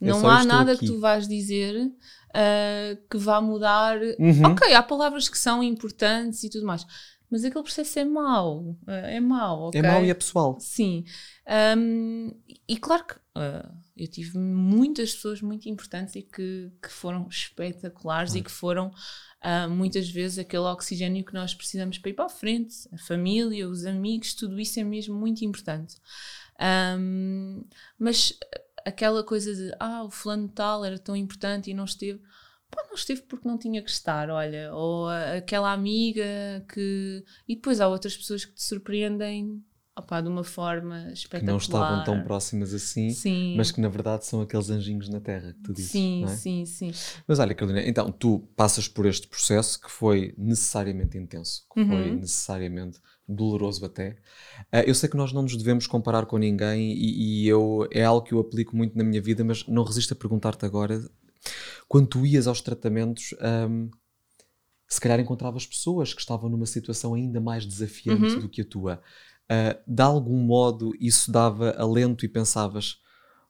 É não há nada aqui. que tu vais dizer uh, que vá mudar. Uhum. Ok, há palavras que são importantes e tudo mais, mas aquele processo é mau. é mau, ok? É mau e é pessoal. Sim. Um, e claro que eu tive muitas pessoas muito importantes e que, que foram espetaculares e que foram uh, muitas vezes aquele oxigênio que nós precisamos para ir para a frente. A família, os amigos, tudo isso é mesmo muito importante. Um, mas aquela coisa de ah, o fulano tal era tão importante e não esteve. Pá, não esteve porque não tinha que estar, olha. Ou aquela amiga que. E depois há outras pessoas que te surpreendem de uma forma espetacular. Que não estavam tão próximas assim, sim. mas que na verdade são aqueles anjinhos na terra que tu dizes. Sim, é? sim, sim. Mas olha, Carolina, então tu passas por este processo que foi necessariamente intenso, que uhum. foi necessariamente doloroso até. Uh, eu sei que nós não nos devemos comparar com ninguém e, e, eu é algo que eu aplico muito na minha vida, mas não resisto a perguntar-te agora, quando tu ias aos tratamentos. Um, se calhar encontravas pessoas que estavam numa situação ainda mais desafiante uhum. do que a tua uh, de algum modo isso dava alento e pensavas: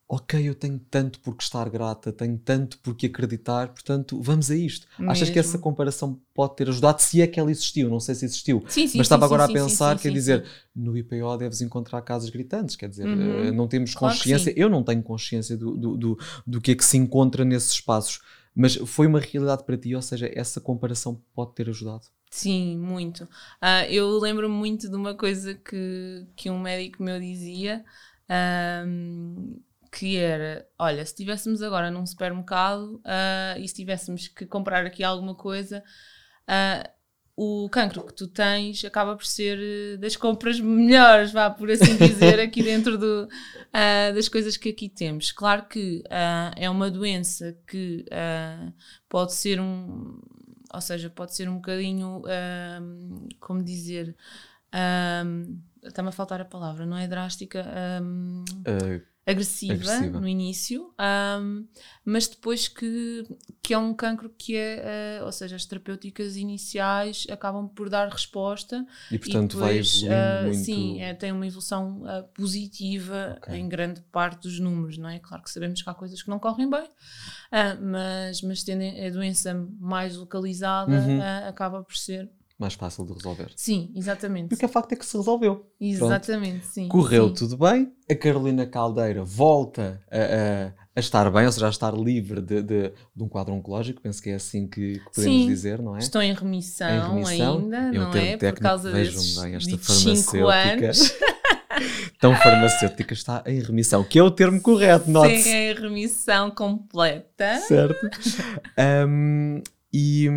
ok, eu tenho tanto por que estar grata, tenho tanto por que acreditar, portanto, vamos a isto. Mesmo. Achas que essa comparação pode ter ajudado, se é que ela existiu? Não sei se existiu, sim, sim, mas estava sim, agora a pensar, quer dizer, no IPO deves encontrar casas gritantes, quer dizer, uhum. não temos claro consciência, eu não tenho consciência do, do, do, do que é que se encontra nesses espaços. Mas foi uma realidade para ti, ou seja, essa comparação pode ter ajudado? Sim, muito. Uh, eu lembro muito de uma coisa que, que um médico meu dizia, um, que era, olha, se estivéssemos agora num supermercado uh, e se tivéssemos que comprar aqui alguma coisa, uh, o cancro que tu tens acaba por ser eh, das compras melhores, vá por assim [LAUGHS] dizer, aqui dentro do, uh, das coisas que aqui temos. Claro que uh, é uma doença que uh, pode ser um, ou seja, pode ser um bocadinho, um, como dizer, um, está-me a faltar a palavra, não é drástica, um, uh, agressiva, agressiva, no início, mas depois que, que é um cancro que é, uh, ou seja, as terapêuticas iniciais acabam por dar resposta e portanto e depois, vai evoluindo uh, muito... Sim, é, tem uma evolução positiva okay. em grande parte dos números, não é? Claro que sabemos que há coisas que não correm bem, Uh, mas, mas tendo a doença mais localizada, uhum. uh, acaba por ser mais fácil de resolver. Sim, exatamente. E o que é facto é que se resolveu. Exatamente, Pronto. sim. Correu sim. tudo bem, a Carolina Caldeira volta a, a, a, estar bem, ou seja, a estar livre de, de, de, um quadro oncológico, penso que é assim que, que podemos sim. dizer, não é? Estou em remissão, em remissão ainda, Eu não é? Por causa desses bem esta farmacêutica. [LAUGHS] tão farmacêutica está em remissão, que é o termo correto, note Sim, é em remissão completa. Certo. [LAUGHS] um, e,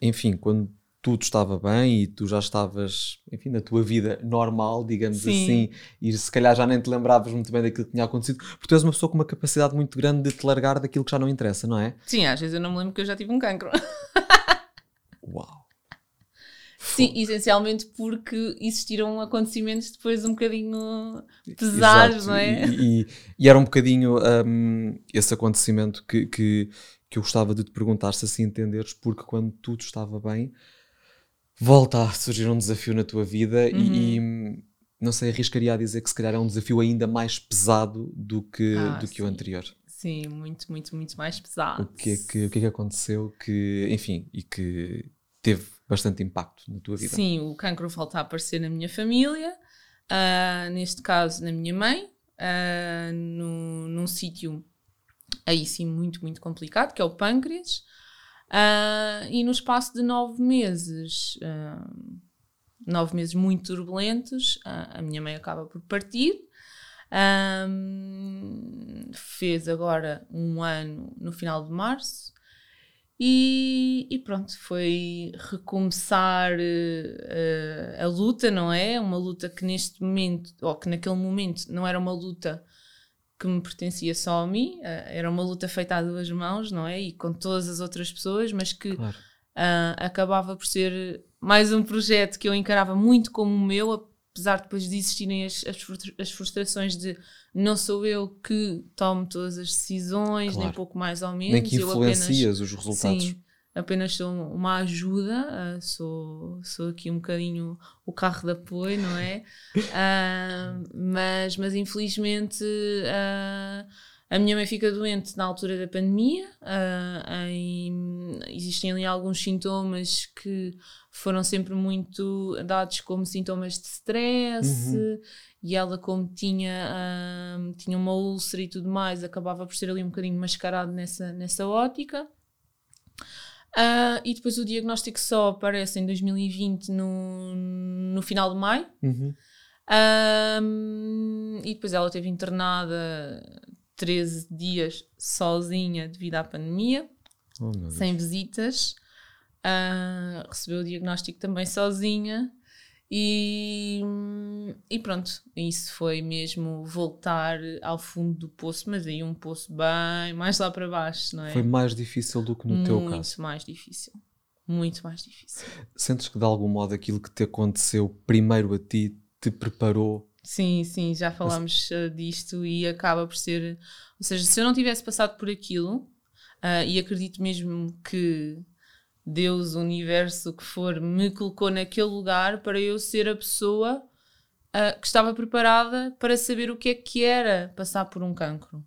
enfim, quando tudo estava bem e tu já estavas, enfim, na tua vida normal, digamos Sim. assim, e se calhar já nem te lembravas muito bem daquilo que tinha acontecido, porque tu és uma pessoa com uma capacidade muito grande de te largar daquilo que já não interessa, não é? Sim, às vezes eu não me lembro que eu já tive um cancro. [LAUGHS] Uau! Sim, essencialmente porque existiram acontecimentos depois um bocadinho pesados, Exato. não é? E, e, e, era um bocadinho um, esse acontecimento que, que, que eu gostava de te perguntar se assim entenderes, porque quando tudo estava bem, volta a surgir um desafio na tua vida uhum. e, e, não sei, arriscaria a dizer que se calhar é um desafio ainda mais pesado do que, ah, do que o anterior. Sim, muito, muito, muito mais pesado. O que, é que, o que é que aconteceu que, enfim, e que teve bastante impacto na tua vida. Sim, o cancro volta a aparecer na minha família, uh, neste caso na minha mãe, uh, no, num sítio aí sim muito, muito complicado, que é o pâncreas. Uh, e no espaço de nove meses, nove meses muito turbulentos, a minha mãe acaba por partir. Fez agora um ano no final de março e, e pronto, foi recomeçar uh, a luta, não é? Uma luta que neste momento, ou que naquele momento não era uma luta que me pertencia só a mim, uh, era uma luta feita a duas mãos, não é? E com todas as outras pessoas, mas que claro. uh, acabava por ser mais um projeto que eu encarava muito como o meu, apesar depois de existirem as, as, frustrações de não sou eu que tomo todas as decisões, claro. nem pouco mais ou menos. Nem que influencias apenas, os resultados. Sim, apenas sou uma ajuda, uh, sou, sou aqui um bocadinho o carro de apoio, não é? Uh, [LAUGHS] mas, mas infelizmente uh, a minha mãe fica doente na altura da pandemia, em, existem ali alguns sintomas que foram sempre muito dados como sintomas de stress uhum. e ela como tinha, um, tinha uma úlcera e tudo mais, acabava por ser ali um bocadinho mascarado nessa, nessa ótica. Uh, e depois o diagnóstico só aparece em 2020 no, no final de maio. Uhum. Um, e depois ela teve internada 13 dias sozinha devido à pandemia, oh, sem visitas. Uh, recebeu o diagnóstico também sozinha. E, e pronto, isso foi mesmo voltar ao fundo do poço, mas aí um poço bem mais lá para baixo, não é? Foi mais difícil do que no teu caso. Muito mais difícil. Muito mais difícil. Sentes que de algum modo aquilo que te aconteceu primeiro a ti te preparou? Sim, sim, já falámos uh, disto e acaba por ser. Ou seja, se eu não tivesse passado por aquilo, uh, e acredito mesmo que Deus, o universo, o que for, me colocou naquele lugar para eu ser a pessoa uh, que estava preparada para saber o que é que era passar por um cancro.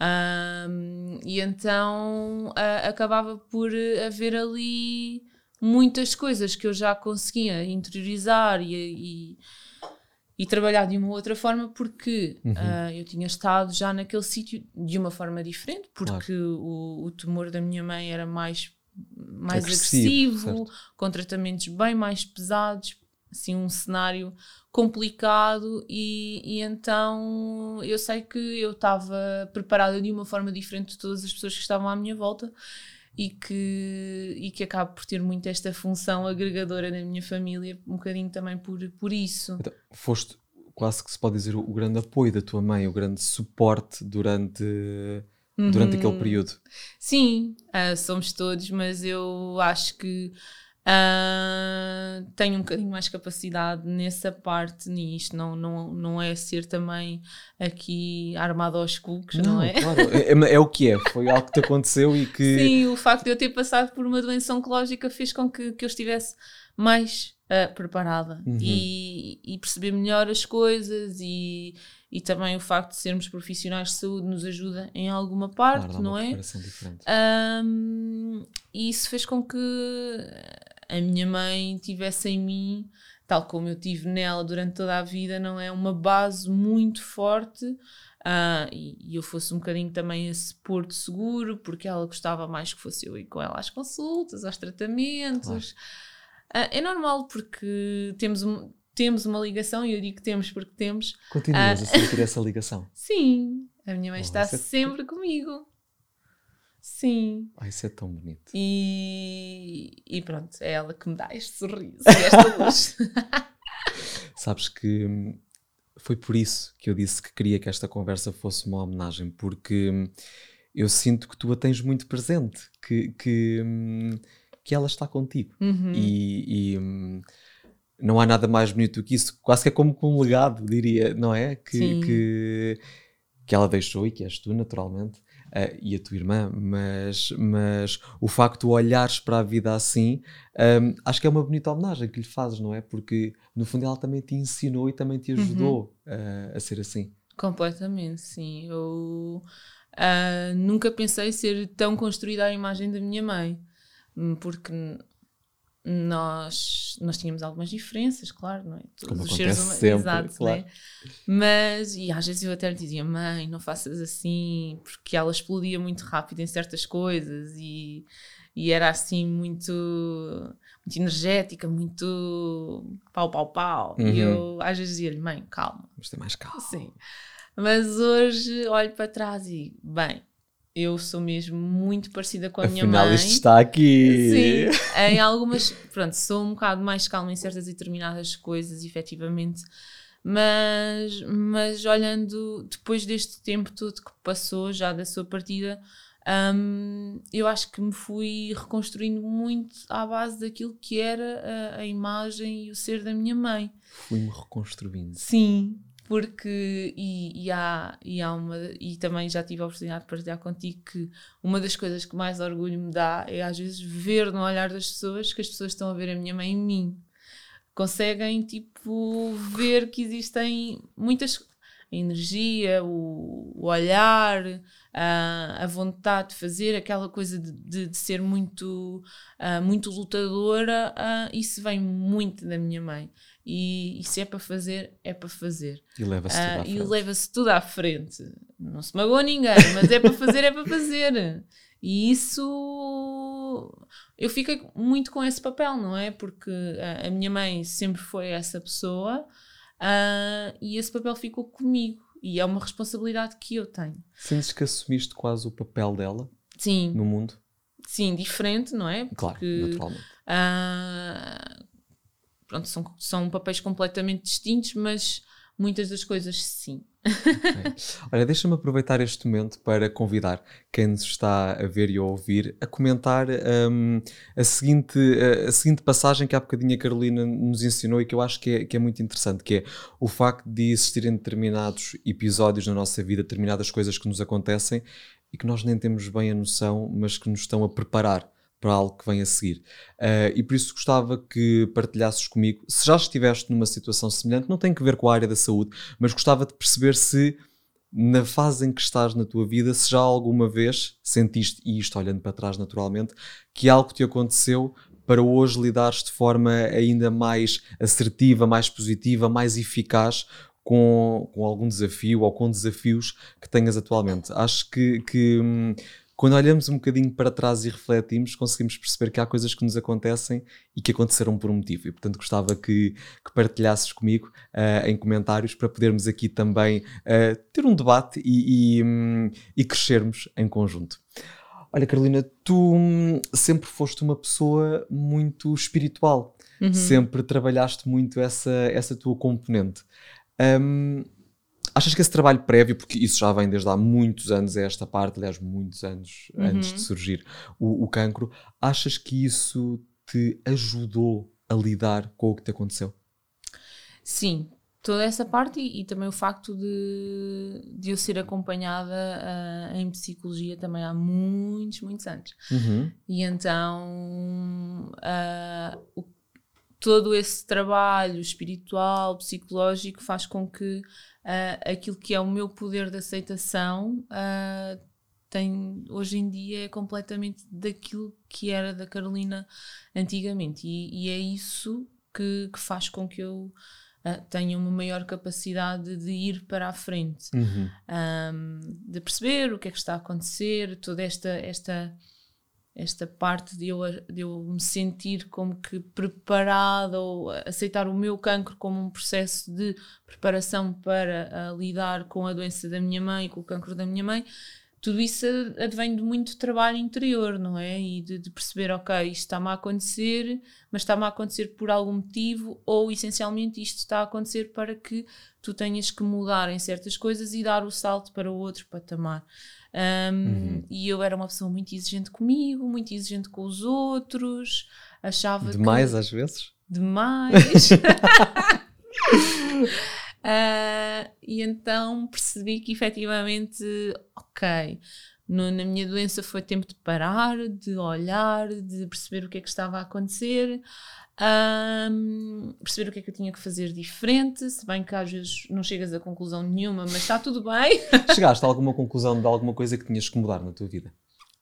Um, e então uh, acabava por haver ali muitas coisas que eu já conseguia interiorizar e, e, e trabalhar de uma outra forma porque uhum. uh, eu tinha estado já naquele sítio de uma forma diferente, porque claro. o, o tumor da minha mãe era mais mais agressivo, agressivo com tratamentos bem mais pesados, assim um cenário complicado e, e então eu sei que eu estava preparada de uma forma diferente de todas as pessoas que estavam à minha volta e que, e que acabo por ter muito esta função agregadora na minha família, um bocadinho também por, por isso. Então, foste quase que se pode dizer o grande apoio da tua mãe, o grande suporte durante uhum. durante aquele período. Sim, uh, somos todos, mas eu acho que uh, tenho um bocadinho mais capacidade nessa parte nisto. Não, não, não é ser também aqui armado aos cucos, não, não é? Claro, é, é, é, o que é. Foi algo que te aconteceu e que. [LAUGHS] Sim, o facto de eu ter passado por uma doença oncológica fez com que, que eu estivesse mais uh, preparada uhum. e, e perceber melhor as coisas e e também o facto de sermos profissionais de saúde nos ajuda em alguma parte, claro, não é? Um, e isso fez com que a minha mãe tivesse em mim, tal como eu tive nela durante toda a vida, não é? Uma base muito forte. Uh, e, e, eu fosse um bocadinho também esse porto seguro, porque ela gostava mais que fosse eu ir com ela às consultas, aos tratamentos. Claro. Uh, é normal, porque temos um, temos uma ligação, e eu digo que temos porque temos. Continuas uh, a sentir [LAUGHS] essa ligação? Sim, a minha mãe oh, está é sempre é... comigo. Sim. Ah, isso é tão bonito. E, e pronto, é ela que me dá este sorriso e esta luz. [LAUGHS] Sabes que hum, foi por isso que eu disse que queria que esta conversa fosse uma homenagem, porque hum, eu sinto que tu a tens muito presente, que, que, hum, que ela está contigo. Uhum. E, e não há nada mais bonito do que isso. Quase que é como um legado, diria, não é? Que, que, que, ela deixou e que és tu, naturalmente, uh, e a tua irmã, mas, mas o facto de olhares para a vida assim, um, acho que é uma bonita homenagem que lhe fazes, não é? Porque no fundo ela também te ensinou e também te ajudou uhum. uh, a ser assim. Completamente, sim. Eu uh, nunca pensei ser tão construída a imagem da minha mãe, porque nós, nós tínhamos algumas diferenças, claro, não é? Todos Como os seres humanos. Sempre, exato, claro. né? Mas, e às vezes eu até lhe dizia, mãe, não faças assim, porque ela explodia muito rápido em certas coisas e, e era assim muito, muito energética, muito pau, pau, pau. Uhum. E eu às vezes dizia-lhe, mãe, calma. Vamos ter mais calma. Sim. Mas hoje olho para trás e, bem, eu sou mesmo muito parecida com a Afinal, minha mãe. isto está aqui. Sim, em algumas, pronto, sou um bocado mais calma em certas e determinadas coisas, efetivamente, mas, mas olhando depois deste tempo todo que passou, já da sua partida, um, eu acho que me fui reconstruindo muito à base daquilo que era a, a imagem e o ser da minha mãe. Fui-me reconstruindo. Sim, porque e, e, há, e há uma e também já tive a oportunidade de partilhar contigo que uma das coisas que mais orgulho me dá é às vezes ver no olhar das pessoas que as pessoas estão a ver a minha mãe em mim. Conseguem tipo ver que existem muitas a energia o, o olhar a, a vontade de fazer aquela coisa de, de, de ser muito uh, muito lutadora uh, isso vem muito da minha mãe e, e, se é para fazer, é para fazer. E leva-se tudo, uh, e leva tudo à frente. Não se magoa ninguém, mas é para fazer, é para fazer. E isso eu fico muito com esse papel, não é? Porque a, a minha mãe sempre foi essa pessoa uh, e esse papel ficou comigo. E é uma responsabilidade que eu tenho. Sentes que assumiste quase o papel dela Sim. no mundo? Sim, diferente, não é? Porque, claro, naturalmente. Uh, pronto, são, são papéis completamente distintos, mas muitas das coisas sim. Okay. Olha, deixa-me aproveitar este momento para convidar quem nos está a ver e a ouvir a comentar um, a, seguinte, a, a, seguinte passagem que há bocadinho a Carolina nos ensinou e que eu acho que é, que é muito interessante, que é o facto de existirem determinados episódios na nossa vida, determinadas coisas que nos acontecem e que nós nem temos bem a noção, mas que nos estão a preparar para algo que vem a seguir. Uh, e por isso gostava que partilhasses comigo, se já estiveste numa situação semelhante, não tem que ver com a área da saúde, mas gostava de perceber se na fase em que estás na tua vida, se já alguma vez sentiste, e isto olhando para trás naturalmente, que algo te aconteceu para hoje lidares de forma ainda mais assertiva, mais positiva, mais eficaz com, com algum desafio ou com desafios que tenhas atualmente. Acho que, que hum, quando olhamos um bocadinho para trás e refletimos, conseguimos perceber que há coisas que nos acontecem e que aconteceram por um motivo. E, portanto, gostava que, que partilhasses comigo uh, em comentários para podermos aqui também uh, ter um debate e, e, um, e, crescermos em conjunto. Olha, Carolina, tu um, sempre foste uma pessoa muito espiritual, uhum. sempre trabalhaste muito essa, essa tua componente. Um, Achas que esse trabalho prévio, porque isso já vem desde há muitos anos, é esta parte, aliás, muitos anos uhum. antes de surgir o, o cancro, achas que isso te ajudou a lidar com o que te aconteceu? Sim, toda essa parte e, e, também o facto de, de eu ser acompanhada uh, em psicologia também há muitos, muitos anos. Uhum. E então uh, o, todo esse trabalho espiritual, psicológico faz com que uh, aquilo que é o meu poder de aceitação uh, tem, hoje em dia é completamente daquilo que era da Carolina antigamente. E, e é isso que, que, faz com que eu uh, tenha uma maior capacidade de ir para a frente, uhum. um, de perceber o que é que está a acontecer, toda esta. esta esta parte de eu, de eu me sentir como que preparada ou aceitar o meu cancro como um processo de preparação para uh, lidar com a doença da minha mãe, com o cancro da minha mãe, tudo isso advém de muito trabalho interior, não é? E de, de perceber, ok, isto está-me a acontecer, mas está-me a acontecer por algum motivo, ou essencialmente isto está a acontecer para que tu tenhas que mudar em certas coisas e dar o salto para outro patamar. Um, uhum. E eu era uma pessoa muito exigente comigo, muito exigente com os outros, achava Demais que... às vezes? Demais. uh, [LAUGHS] e então percebi que efetivamente, ok, no, na minha doença foi tempo de parar, de olhar, de perceber o que é que estava a acontecer um, perceber o que é que eu tinha que fazer diferente, se bem que às vezes não chegas a conclusão nenhuma, mas está tudo bem. [LAUGHS] Chegaste a alguma conclusão de alguma coisa que tinhas que mudar na tua vida?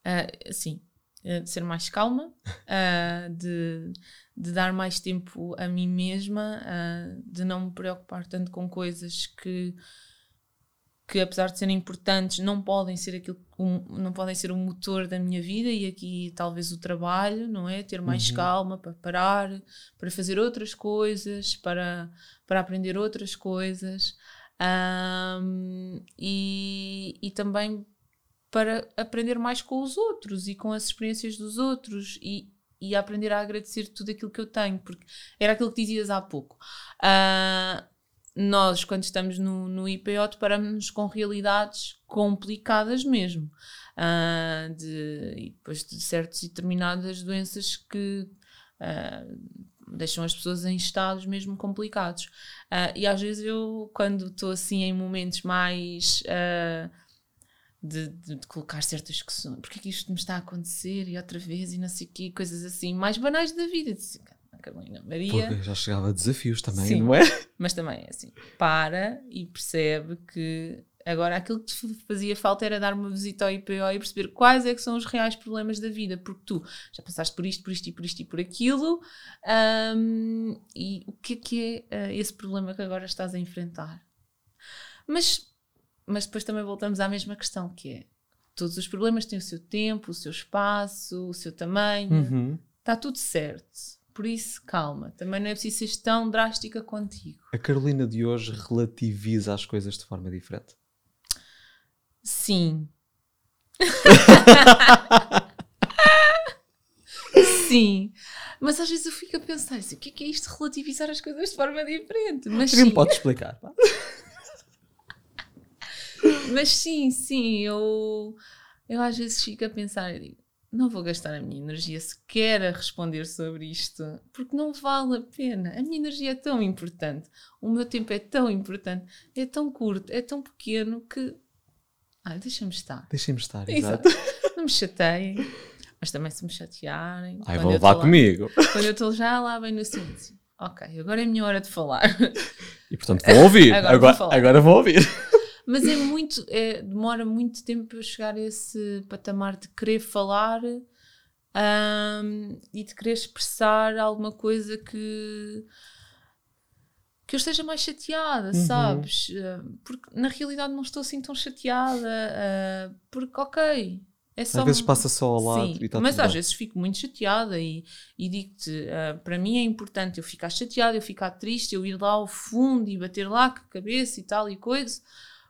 Uh, sim, uh, de ser mais calma, uh, de, de dar mais tempo a mim mesma, uh, de não me preocupar tanto com coisas que que apesar de serem importantes não podem ser aquilo um, não podem ser o motor da minha vida e aqui talvez o trabalho não é ter mais uhum. calma para parar para fazer outras coisas para para aprender outras coisas um, e, e também para aprender mais com os outros e com as experiências dos outros e, e aprender a agradecer tudo aquilo que eu tenho, porque era aquilo que dizias há pouco. Uh, nós, quando estamos no, no IPO, deparamos com realidades complicadas mesmo. Uh, de, e depois de certas e determinadas doenças que uh, deixam as pessoas em estados mesmo complicados. Uh, e às vezes eu, quando estou assim em momentos mais. De, de, de, colocar certas questões, porque é que isto me está a acontecer e outra vez e não sei o quê, coisas assim, mais banais da vida. Carolina Maria. Porque já chegava a desafios também, Sim, não é? [LAUGHS] Mas também é assim, para e percebe que agora aquilo que te fazia falta era dar uma visita ao IPO e perceber quais é que são os reais problemas da vida, porque tu já passaste por isto, por isto e por isto e por aquilo, um, e o que é que é uh, esse problema que agora estás a enfrentar? Mas, mas depois também voltamos à mesma questão, que é todos os problemas têm o seu tempo, o seu espaço, o seu tamanho, uhum. está tudo certo. Por isso, calma, também não é preciso ser tão drástica contigo. A Carolina de hoje relativiza as coisas de forma diferente. Sim. [LAUGHS] sim. Mas às vezes eu fico a pensar assim: o que é, que é isto de relativizar as coisas de forma diferente? Mas Alguém pode explicar? [LAUGHS] Mas sim, sim, eu, eu às vezes fico a pensar, eu digo, não vou gastar a minha energia sequer a responder sobre isto, porque não vale a pena. A minha energia é tão importante, o meu tempo é tão importante, é tão curto, é tão pequeno que. Ah, deixa-me estar. Deixem-me estar, exato. exato. [LAUGHS] Não me chateiem, mas também se me chatearem. Ai, vão levar comigo. quando eu estou já lá bem no silêncio. Ok, agora é a minha hora de falar. E portanto vão ouvir. agora, agora, vou agora vão ouvir. Mas é muito, é, demora muito tempo para chegar a esse patamar de querer falar um, e de querer expressar alguma coisa que que eu esteja mais chateada, uhum. sabes? Porque na realidade não estou assim tão chateada, uh, porque ok. É só às vezes passa só ao lado Sim, tá mas às bem. vezes fico muito chateada e, e digo-te, uh, para mim é importante eu ficar chateada, eu ficar triste, eu ir lá ao fundo e bater lá com a cabeça e tal e coisa,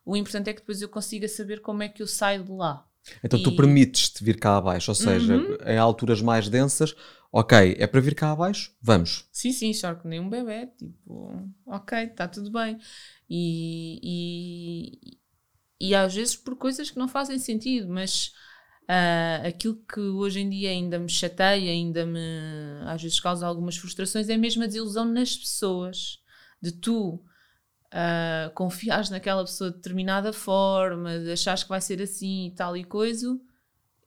o importante é que depois eu consiga saber como é que eu saio de lá. Então e... tu permites-te vir cá abaixo, ou seja, uhum. em alturas mais densas, ok, é para vir cá abaixo, vamos. Sim, sim, choro que nem um bebê, tipo, ok, está tudo bem. E, e, e às vezes por coisas que não fazem sentido, mas uh, aquilo que hoje em dia ainda me chateia, ainda me às vezes causa algumas frustrações, é mesmo a desilusão nas pessoas. De tu uh, confiares naquela pessoa de determinada forma, de achares que vai ser assim e tal e coisa,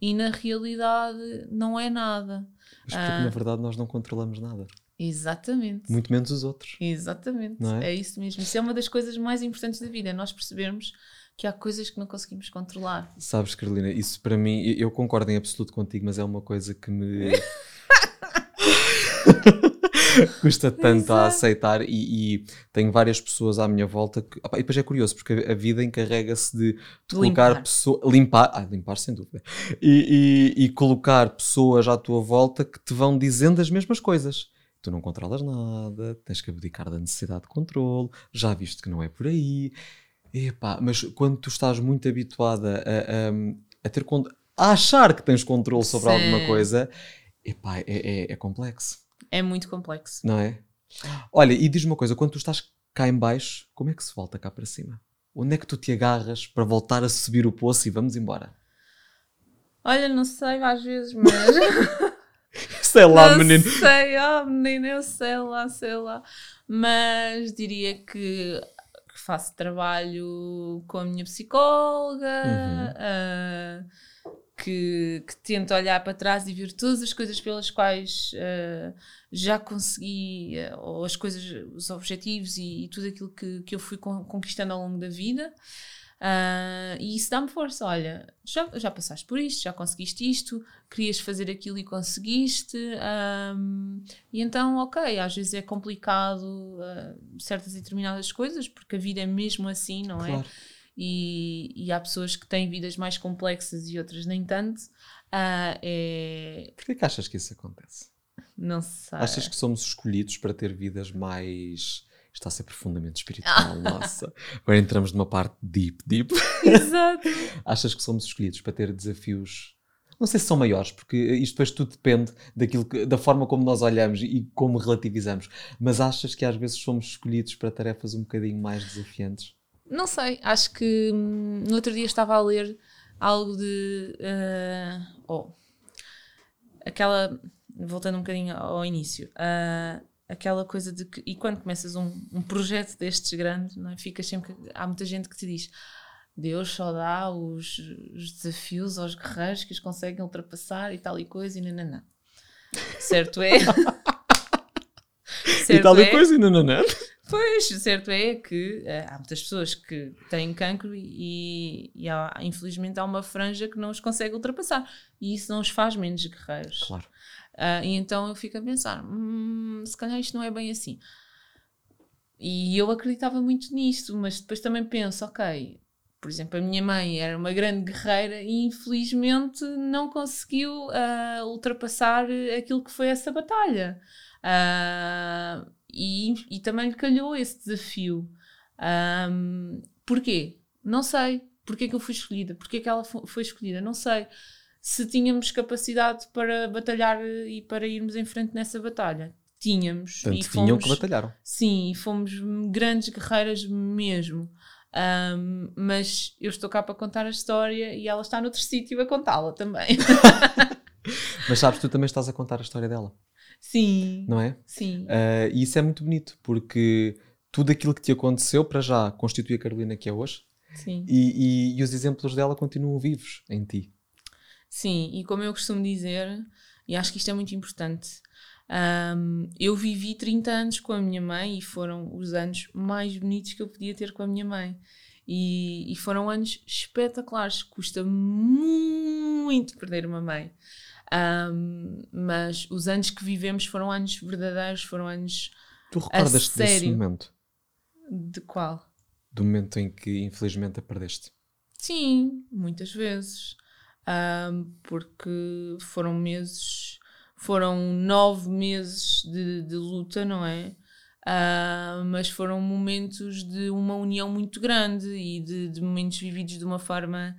e na realidade não é nada. Mas porque uh, na verdade nós não controlamos nada. Exatamente. Muito menos os outros. Exatamente. É? é? isso mesmo. Isso é uma das coisas mais importantes da vida, é nós percebermos que há coisas que não conseguimos controlar. Sabes, Carolina, isso para mim, eu concordo em absoluto contigo, mas é uma coisa que me. [LAUGHS] [LAUGHS] custa tanto a aceitar e, e, tenho várias pessoas à minha volta que, opa, e depois é curioso porque a vida encarrega-se de, de colocar pessoas limpar, ah, limpar sem dúvida e, e, e, colocar pessoas à tua volta que te vão dizendo as mesmas coisas. Tu não controlas nada tens que abdicar da necessidade de controle já viste que não é por aí. Epá, mas quando tu estás muito habituada a, a, a ter a achar que tens controle sobre Sim. alguma coisa epá, é, é, é complexo é muito complexo. Não é? Olha, e diz-me uma coisa: quando tu estás cá em baixo, como é que se volta cá para cima? Onde é que tu te agarras para voltar a subir o poço e vamos embora? Olha, não sei, às vezes, mas. [LAUGHS] sei lá, não menino. Sei, oh, menino, eu sei lá, sei lá. Mas diria que, faço trabalho com a minha psicóloga. Uhum. Uh, que, que tento olhar para trás e ver todas as coisas pelas quais uh, já consegui, uh, ou as coisas, os objetivos e, e, tudo aquilo que, que eu fui con conquistando ao longo da vida. Uh, e isso dá-me força. Olha, já, já passaste por isto, já conseguiste isto, querias fazer aquilo e conseguiste. Um, e então, ok, às vezes é complicado uh, certas e determinadas coisas, porque a vida é mesmo assim, não é? E, e há pessoas que têm vidas mais complexas e outras nem tanto. Uh, é... Porquê que achas que isso acontece? Não sei. Achas que somos escolhidos para ter vidas mais. Está a ser profundamente espiritual, [LAUGHS] nossa. Agora entramos numa parte deep, deep. Exato. [LAUGHS] Achas que somos escolhidos para ter desafios. Não sei se são maiores, porque isto depois tudo depende daquilo que, da forma como nós olhamos e como relativizamos. Mas achas que às vezes somos escolhidos para tarefas um bocadinho mais desafiantes? Não sei, acho que hum, no outro dia estava a ler algo de. Uh, oh, aquela. Voltando um bocadinho ao início. Uh, aquela coisa de que. E quando começas um, um projeto destes grandes, não é? ficas sempre. Há muita gente que te diz. Deus só dá os, os desafios aos guerreiros que os conseguem ultrapassar e tal e coisa e nananã. Certo é. certo [LAUGHS] e tal é, e coisa e nananã. Pois, o certo é que uh, há muitas pessoas que têm cancro e, e há, infelizmente há uma franja que não os consegue ultrapassar. E isso não os faz menos guerreiros. Claro. Uh, e então eu fico a pensar: hum, se calhar isto não é bem assim. E eu acreditava muito nisto, mas depois também penso: ok, por exemplo, a minha mãe era uma grande guerreira e infelizmente não conseguiu uh, ultrapassar aquilo que foi essa batalha. Uh, e, e também lhe calhou esse desafio. Um, porquê? Não sei. Porquê que eu fui escolhida? Porquê que ela foi escolhida? Não sei. Se tínhamos capacidade para batalhar e para irmos em frente nessa batalha. Tínhamos. Portanto, e fomos, tinham que batalharam. Sim, e fomos grandes guerreiras mesmo. Um, mas eu estou cá para contar a história e ela está noutro sítio a contá-la também. [LAUGHS] [LAUGHS] mas sabes, tu também estás a contar a história dela. Sim. Não é? Sim. Uh, e isso é muito bonito, porque tudo aquilo que te aconteceu, para já, constitui a Carolina que é hoje. Sim. E, e, e os exemplos dela continuam vivos em ti. Sim, e como eu costumo dizer, e acho que isto é muito importante, um, eu vivi 30 anos com a minha mãe e foram os anos mais bonitos que eu podia ter com a minha mãe. E, e foram anos espetaculares. Custa muito perder uma mãe. Um, mas os anos que vivemos foram anos verdadeiros, foram anos. Tu recordas-te desse momento? De qual? Do momento em que infelizmente a perdeste? Sim, muitas vezes. Um, porque foram meses, foram nove meses de, de luta, não é? Uh, mas foram momentos de uma união muito grande e de, de momentos vividos de uma forma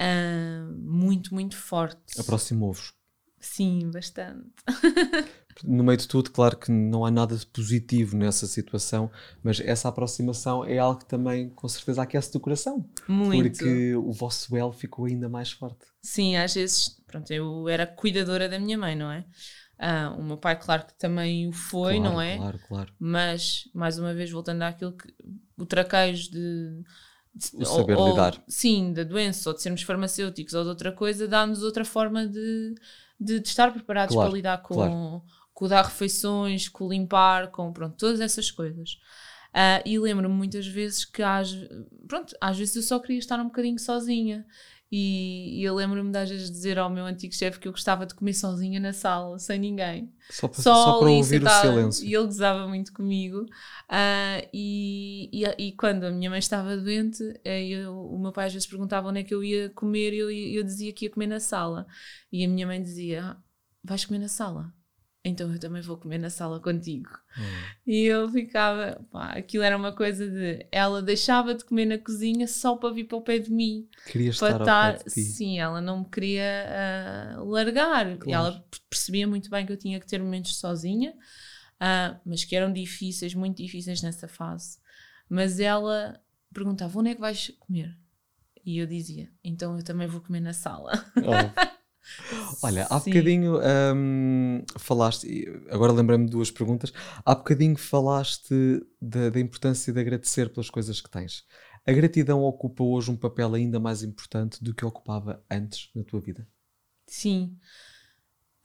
uh, muito, muito forte. Aproximou-vos? Sim, bastante. [LAUGHS] no meio de tudo, claro que não há nada de positivo nessa situação, mas essa aproximação é algo que também, com certeza, aquece o coração. Muito. Porque o vosso elo ficou ainda mais forte. Sim, às vezes, pronto, eu era cuidadora da minha mãe, não é? Ah, o meu pai, claro que também o foi, claro, não é? Claro, claro. Mas, mais uma vez, voltando àquilo que. o traquejo de o saber ou, lidar. Sim, da doença, ou de sermos farmacêuticos, ou de outra coisa, dá-nos outra forma de, de, de estar preparados claro, para lidar com, claro. com o dar refeições, com o limpar, com pronto, todas essas coisas. Uh, e lembro-me muitas vezes que às, pronto, às vezes eu só queria estar um bocadinho sozinha e, e eu lembro-me de às vezes dizer ao meu antigo chefe que eu gostava de comer sozinha na sala, sem ninguém. Só para, só, só para ouvir o silêncio. E ele gozava muito comigo. Uh, e, e, e, quando a minha mãe estava doente, eh, eu, o meu pai às vezes perguntava onde é que eu ia comer e eu, eu dizia que ia comer na sala. E a minha mãe dizia: ah, Vais comer na sala? Então eu também vou comer na sala contigo. Hum. E eu ficava, pá, aquilo era uma coisa de. Ela deixava de comer na cozinha só para vir para o pé de mim. Queria estar estar. Sim, ela não me queria uh, largar. Claro. Ela percebia muito bem que eu tinha que ter momentos sozinha, uh, mas que eram difíceis, muito difíceis nessa fase. Mas ela perguntava: onde é que vais comer? E eu dizia: então eu também vou comer na sala. Oh. [LAUGHS] Olha, há Sim. bocadinho um, falaste, agora lembrei-me de duas perguntas. Há bocadinho falaste da, da, importância de agradecer pelas coisas que tens. A gratidão ocupa hoje um papel ainda mais importante do que ocupava antes na tua vida? Sim.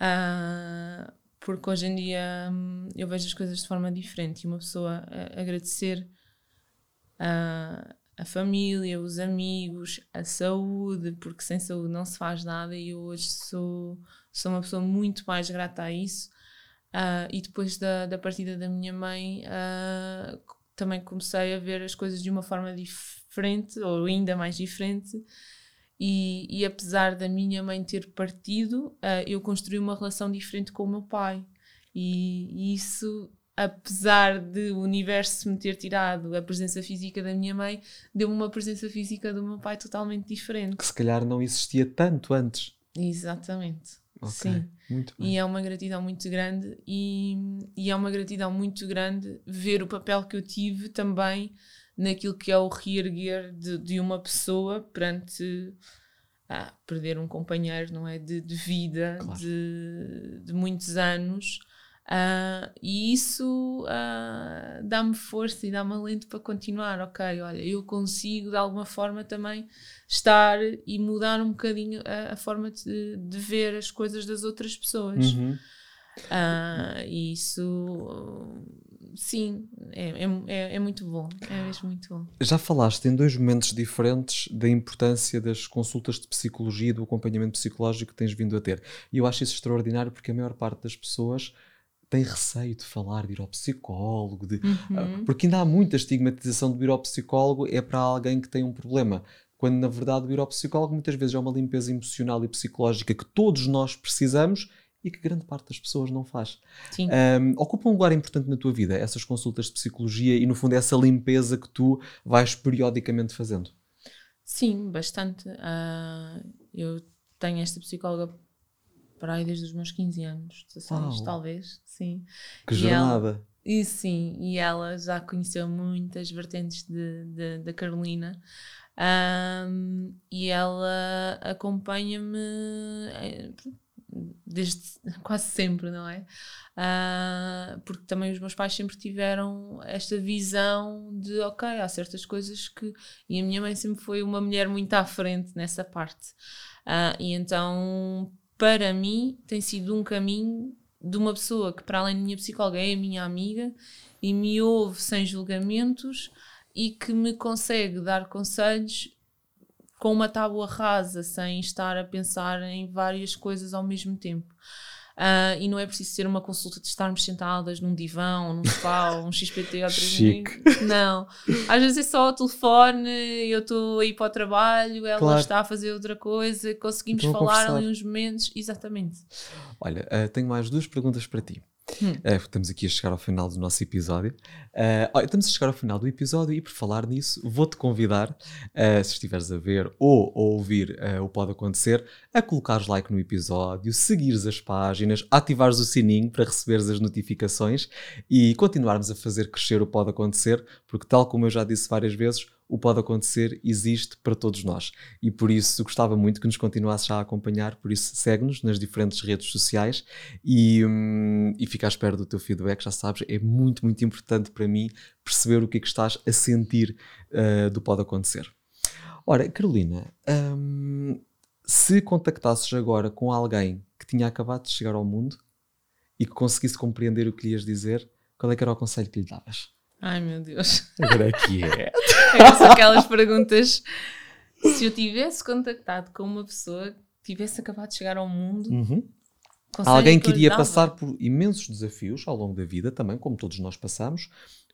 Uh, porque hoje em dia hum, eu vejo as coisas de forma diferente e uma pessoa agradecer uh, a família, os amigos, a saúde, porque sem saúde não se faz nada e eu hoje sou, sou uma pessoa muito mais grata a isso. Uh, e depois da, da partida da minha mãe, uh, também comecei a ver as coisas de uma forma diferente, ou ainda mais diferente. E, e apesar da minha mãe ter partido, uh, eu construí uma relação diferente com o meu pai. E, e isso apesar de o universo me ter tirado a presença física da minha mãe, deu-me uma presença física do meu pai totalmente diferente. Que se calhar não existia tanto antes. Exatamente. Okay, Sim. Muito bem. E é uma gratidão muito grande e, e é uma gratidão muito grande ver o papel que eu tive também naquilo que é o reerguer de, de uma pessoa perante ah, perder um companheiro, não é? De, de vida, claro. de, de muitos anos Uh, e isso uh, dá-me força e dá-me alento para continuar. Ok, olha, eu consigo de alguma forma também estar e mudar um bocadinho a, a forma de, de, ver as coisas das outras pessoas. Uhum. Uh, e isso, sim, é, é, é, muito bom. É mesmo muito bom. Já falaste em dois momentos diferentes da importância das consultas de psicologia e do acompanhamento psicológico que tens vindo a ter. E eu acho isso extraordinário porque a maior parte das pessoas tem receio de falar, de ir ao psicólogo, de, uhum. porque ainda há muita estigmatização de ir ao psicólogo é para alguém que tem um problema. Quando na verdade o ir ao psicólogo muitas vezes é uma limpeza emocional e psicológica que todos nós precisamos e que grande parte das pessoas não faz. Um, ocupa um lugar importante na tua vida essas consultas de psicologia e no fundo essa limpeza que tu vais periodicamente fazendo. Sim, bastante. Uh, eu tenho esta psicóloga para aí desde os meus 15 anos, 16 talvez, sim. Que e jornada! Ela, e sim, e ela já conheceu muitas vertentes da Carolina um, e ela acompanha-me eh, desde [LAUGHS] quase sempre, não é? Uh, porque também os meus pais sempre tiveram esta visão de ok, há certas coisas que. E a minha mãe sempre foi uma mulher muito à frente nessa parte. Uh, e então para mim, tem sido um caminho de uma pessoa que, para além de minha psicóloga, é a minha amiga e me ouve sem julgamentos e que me consegue dar conselhos com uma tábua rasa, sem estar a pensar em várias coisas ao mesmo tempo. Uh, e não é preciso ser uma consulta de estarmos sentadas num divão, num sofá, [LAUGHS] um XPT ou Chique. Não. Às vezes é só o telefone, eu estou aí para o trabalho, ela claro. está a fazer outra coisa, conseguimos então, falar ali uns momentos. Exatamente. Olha, uh, tenho mais duas perguntas para ti. Hum. Uh, estamos aqui a chegar ao final do nosso episódio. Uh, estamos a chegar ao final do episódio e, por falar nisso, vou-te convidar, uh, se estiveres a ver ou a ouvir o Pode Acontecer, a colocares like no episódio, seguires as páginas, ativares o sininho para receberes as notificações e continuarmos a fazer crescer o Pode Acontecer, porque, tal como eu já disse várias vezes, o Pode Acontecer existe para todos nós. E por isso gostava muito que nos continuasses a acompanhar, por isso segue-nos nas diferentes redes sociais e, hum, e fica à espera do teu feedback, já sabes, é muito, muito importante para mim perceber o que é que estás a sentir uh, do Pode Acontecer. Ora, Carolina, hum, se contactasses agora com alguém que tinha acabado de chegar ao mundo e que conseguisse compreender o que lhe ias dizer, qual é que era o conselho que lhe davas? Ai meu Deus. Agora é que [LAUGHS] é. É aquelas perguntas. Se eu tivesse contactado com uma pessoa que tivesse acabado de chegar ao mundo, uhum. alguém que iria passar por imensos desafios ao longo da vida, também, como todos nós passamos,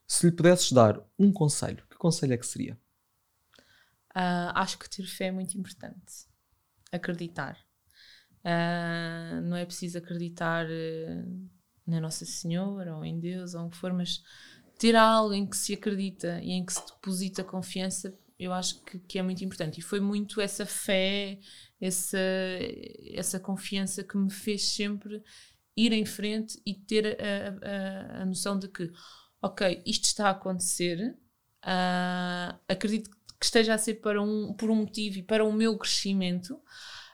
se lhe pudesses dar um conselho, que conselho é que seria? Uh, acho que ter fé é muito importante. Acreditar. Uh, não é preciso acreditar uh, na Nossa Senhora ou em Deus ou o que for, mas ter algo em que se acredita e em que se deposita confiança, eu acho que, que é muito importante. E foi muito essa fé, essa, essa confiança que me fez sempre ir em frente e ter a, a, a noção de que, ok, isto está a acontecer, uh, acredito que esteja a ser para um, por um motivo e para o meu crescimento.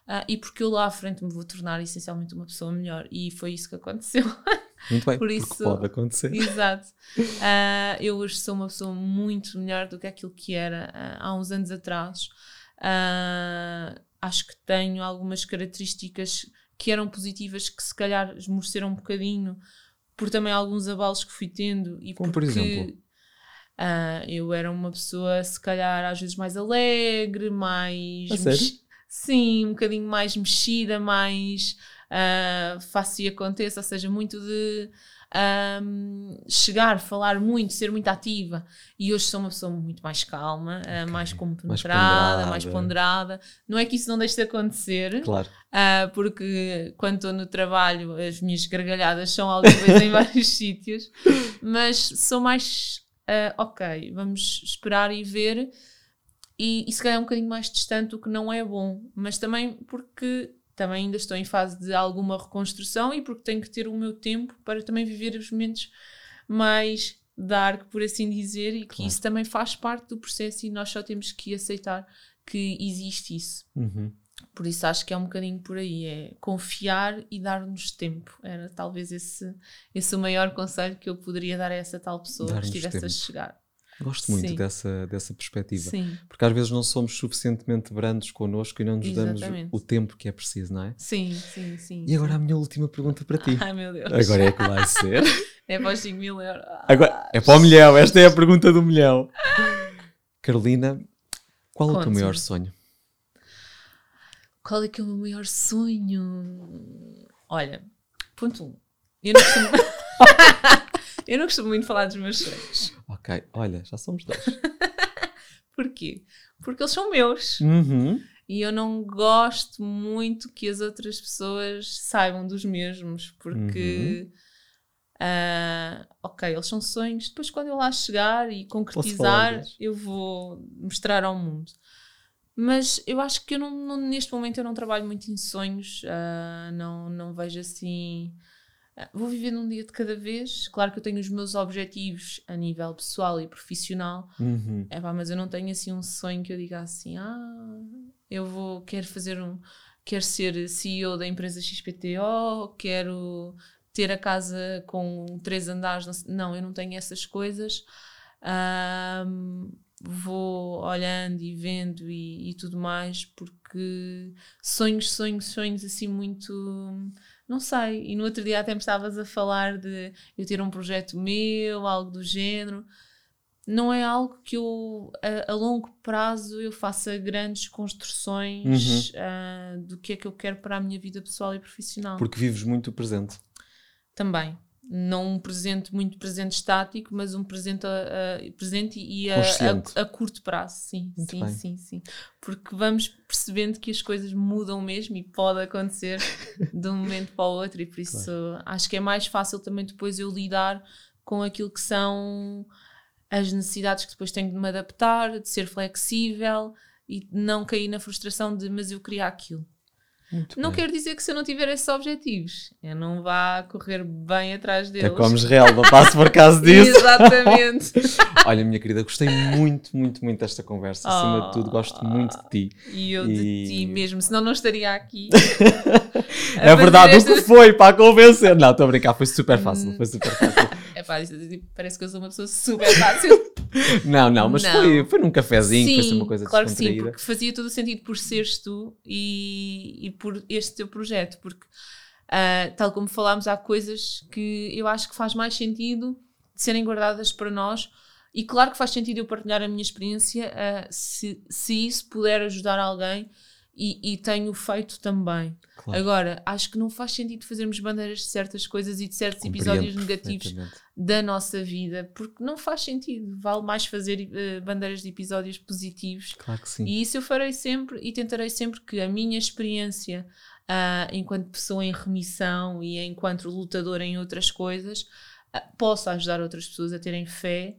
Uh, e porque eu lá à frente me vou tornar essencialmente uma pessoa melhor. E foi isso que aconteceu. [LAUGHS] Muito bem, Por isso, pode acontecer. Exato. Uh, eu hoje sou uma pessoa muito melhor do que aquilo que era uh, há uns anos atrás. Uh, acho que tenho algumas características que eram positivas que se calhar esmoreceram um bocadinho por também alguns abalos que fui tendo. E Como porque, por exemplo? Uh, eu era uma pessoa, se calhar, às vezes mais alegre, mais. A sério? Sim, um bocadinho mais mexida, mais uh, faço e aconteça, ou seja, muito de um, chegar, falar muito, ser muito ativa. E hoje sou uma pessoa muito mais calma, uh, mais compenetrada, mais, mais ponderada. Não é que isso não deixe de acontecer, claro. Uh, porque quando estou no trabalho as minhas gargalhadas são audíveis em [LAUGHS] vários sítios, mas sou mais uh, ok, vamos esperar e ver. E, e se calhar é um bocadinho mais distante, o que não é bom, mas também porque também ainda estou em fase de alguma reconstrução e porque tenho que ter o meu tempo para também viver os momentos mais dark, por assim dizer, e que claro. isso também faz parte do processo e nós só temos que aceitar que existe isso. Uhum. Por isso acho que é um bocadinho por aí, é confiar e dar-nos tempo. Era talvez esse, esse o maior conselho que eu poderia dar a essa tal pessoa que estivesse tempo. a chegar. Gosto muito dessa, dessa perspectiva. Sim. Porque às vezes não somos suficientemente brandos connosco e não nos Exatamente. damos o tempo que é preciso, não é? Sim, sim, sim. E agora a minha última pergunta para ti. [LAUGHS] Ai meu Deus. Agora é que vai ser. [LAUGHS] é para os 5 mil euros. Agora, é para o milhão, esta é a pergunta do milhão. Carolina, qual é o teu maior sonho? Qual é que é o meu maior sonho? Olha, ponto 1. Um, eu não costumo. [LAUGHS] Eu não costumo muito falar dos meus sonhos. Ok, olha, já somos dois. [LAUGHS] Porquê? Porque eles são meus. Uhum. E eu não gosto muito que as outras pessoas saibam dos mesmos, porque. Uhum. Uh, ok, eles são sonhos. Depois, quando eu lá chegar e concretizar, eu vou mostrar ao mundo. Mas eu acho que eu não, não, neste momento eu não trabalho muito em sonhos, uh, não, não vejo assim vou viver num dia de cada vez. Claro que eu tenho os meus objetivos a nível pessoal e profissional, uhum. é, pá, mas eu não tenho assim um sonho que eu diga assim: ah, eu vou, quero fazer um, quero ser CEO da empresa XPTO, quero ter a casa com três andares. Não, eu não tenho essas coisas. Um, vou olhando e vendo e, e tudo mais, porque sonhos, sonhos, sonhos assim muito não sei. E no outro dia até me estavas a falar de eu ter um projeto meu, algo do género. Não é algo que eu, a, a longo prazo, eu faça grandes construções uhum. uh, do que é que eu quero para a minha vida pessoal e profissional. Porque vives muito o presente. Também não um presente muito presente estático, mas um presente, uh, presente e a, a, a, curto prazo, sim, muito sim, bem. sim, sim. Porque vamos percebendo que as coisas mudam mesmo e pode acontecer [LAUGHS] de um momento para o outro, e por isso claro. acho que é mais fácil também depois eu lidar com aquilo que são as necessidades que depois tenho de me adaptar, de ser flexível e não cair na frustração de mas eu queria aquilo. Muito não bem. quer dizer que se eu não tiver esses objetivos, eu não vá correr bem atrás deles. É comes real, não passo por causa [LAUGHS] disso. Exatamente. [LAUGHS] Olha, minha querida, gostei muito, muito, muito desta conversa. Oh, Acima de tudo, gosto muito de ti. E eu e... de ti mesmo, senão não estaria aqui. [LAUGHS] é verdade, esta... o que foi para convencer? Não, estou a brincar, foi super fácil, foi super fácil. É parece que eu sou uma pessoa super fácil. não, não, mas não. Foi, foi num cafezinho, sim, foi assim uma coisa claro que sim, porque fazia todo o sentido por seres tu e, e por este teu projeto, porque uh, tal como falámos, há coisas que eu acho que faz mais sentido de serem guardadas para nós e claro que faz sentido eu partilhar a minha experiência uh, se, se isso puder ajudar alguém e, e tenho feito também. Claro. Agora, acho que não faz sentido fazermos bandeiras de certas coisas e de certos episódios negativos da nossa vida, porque não faz sentido. Vale mais fazer uh, bandeiras de episódios positivos. Claro que sim. E isso eu farei sempre e tentarei sempre que a minha experiência uh, enquanto pessoa em remissão e enquanto lutadora em outras coisas uh, possa ajudar outras pessoas a terem fé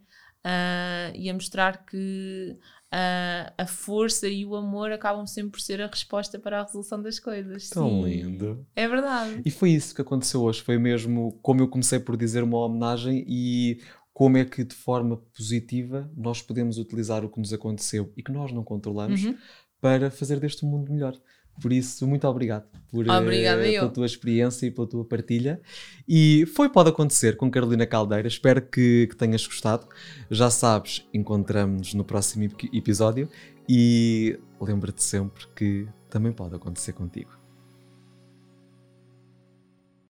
e a mostrar que a, a força e o amor acabam sempre por ser a resposta para a resolução das coisas. Tão Sim. lindo. É verdade. E foi isso que aconteceu hoje. Foi mesmo como eu comecei por dizer uma homenagem e como é que de forma positiva nós podemos utilizar o que nos aconteceu e que nós não controlamos uhum. para fazer deste mundo melhor. Por isso, muito obrigado por, Obrigada uh, pela tua experiência e pela tua partilha. E foi Pode Acontecer com Carolina Caldeira. Espero que, que tenhas gostado. Já sabes, encontramos-nos no próximo episódio e lembra-te sempre que também pode acontecer contigo.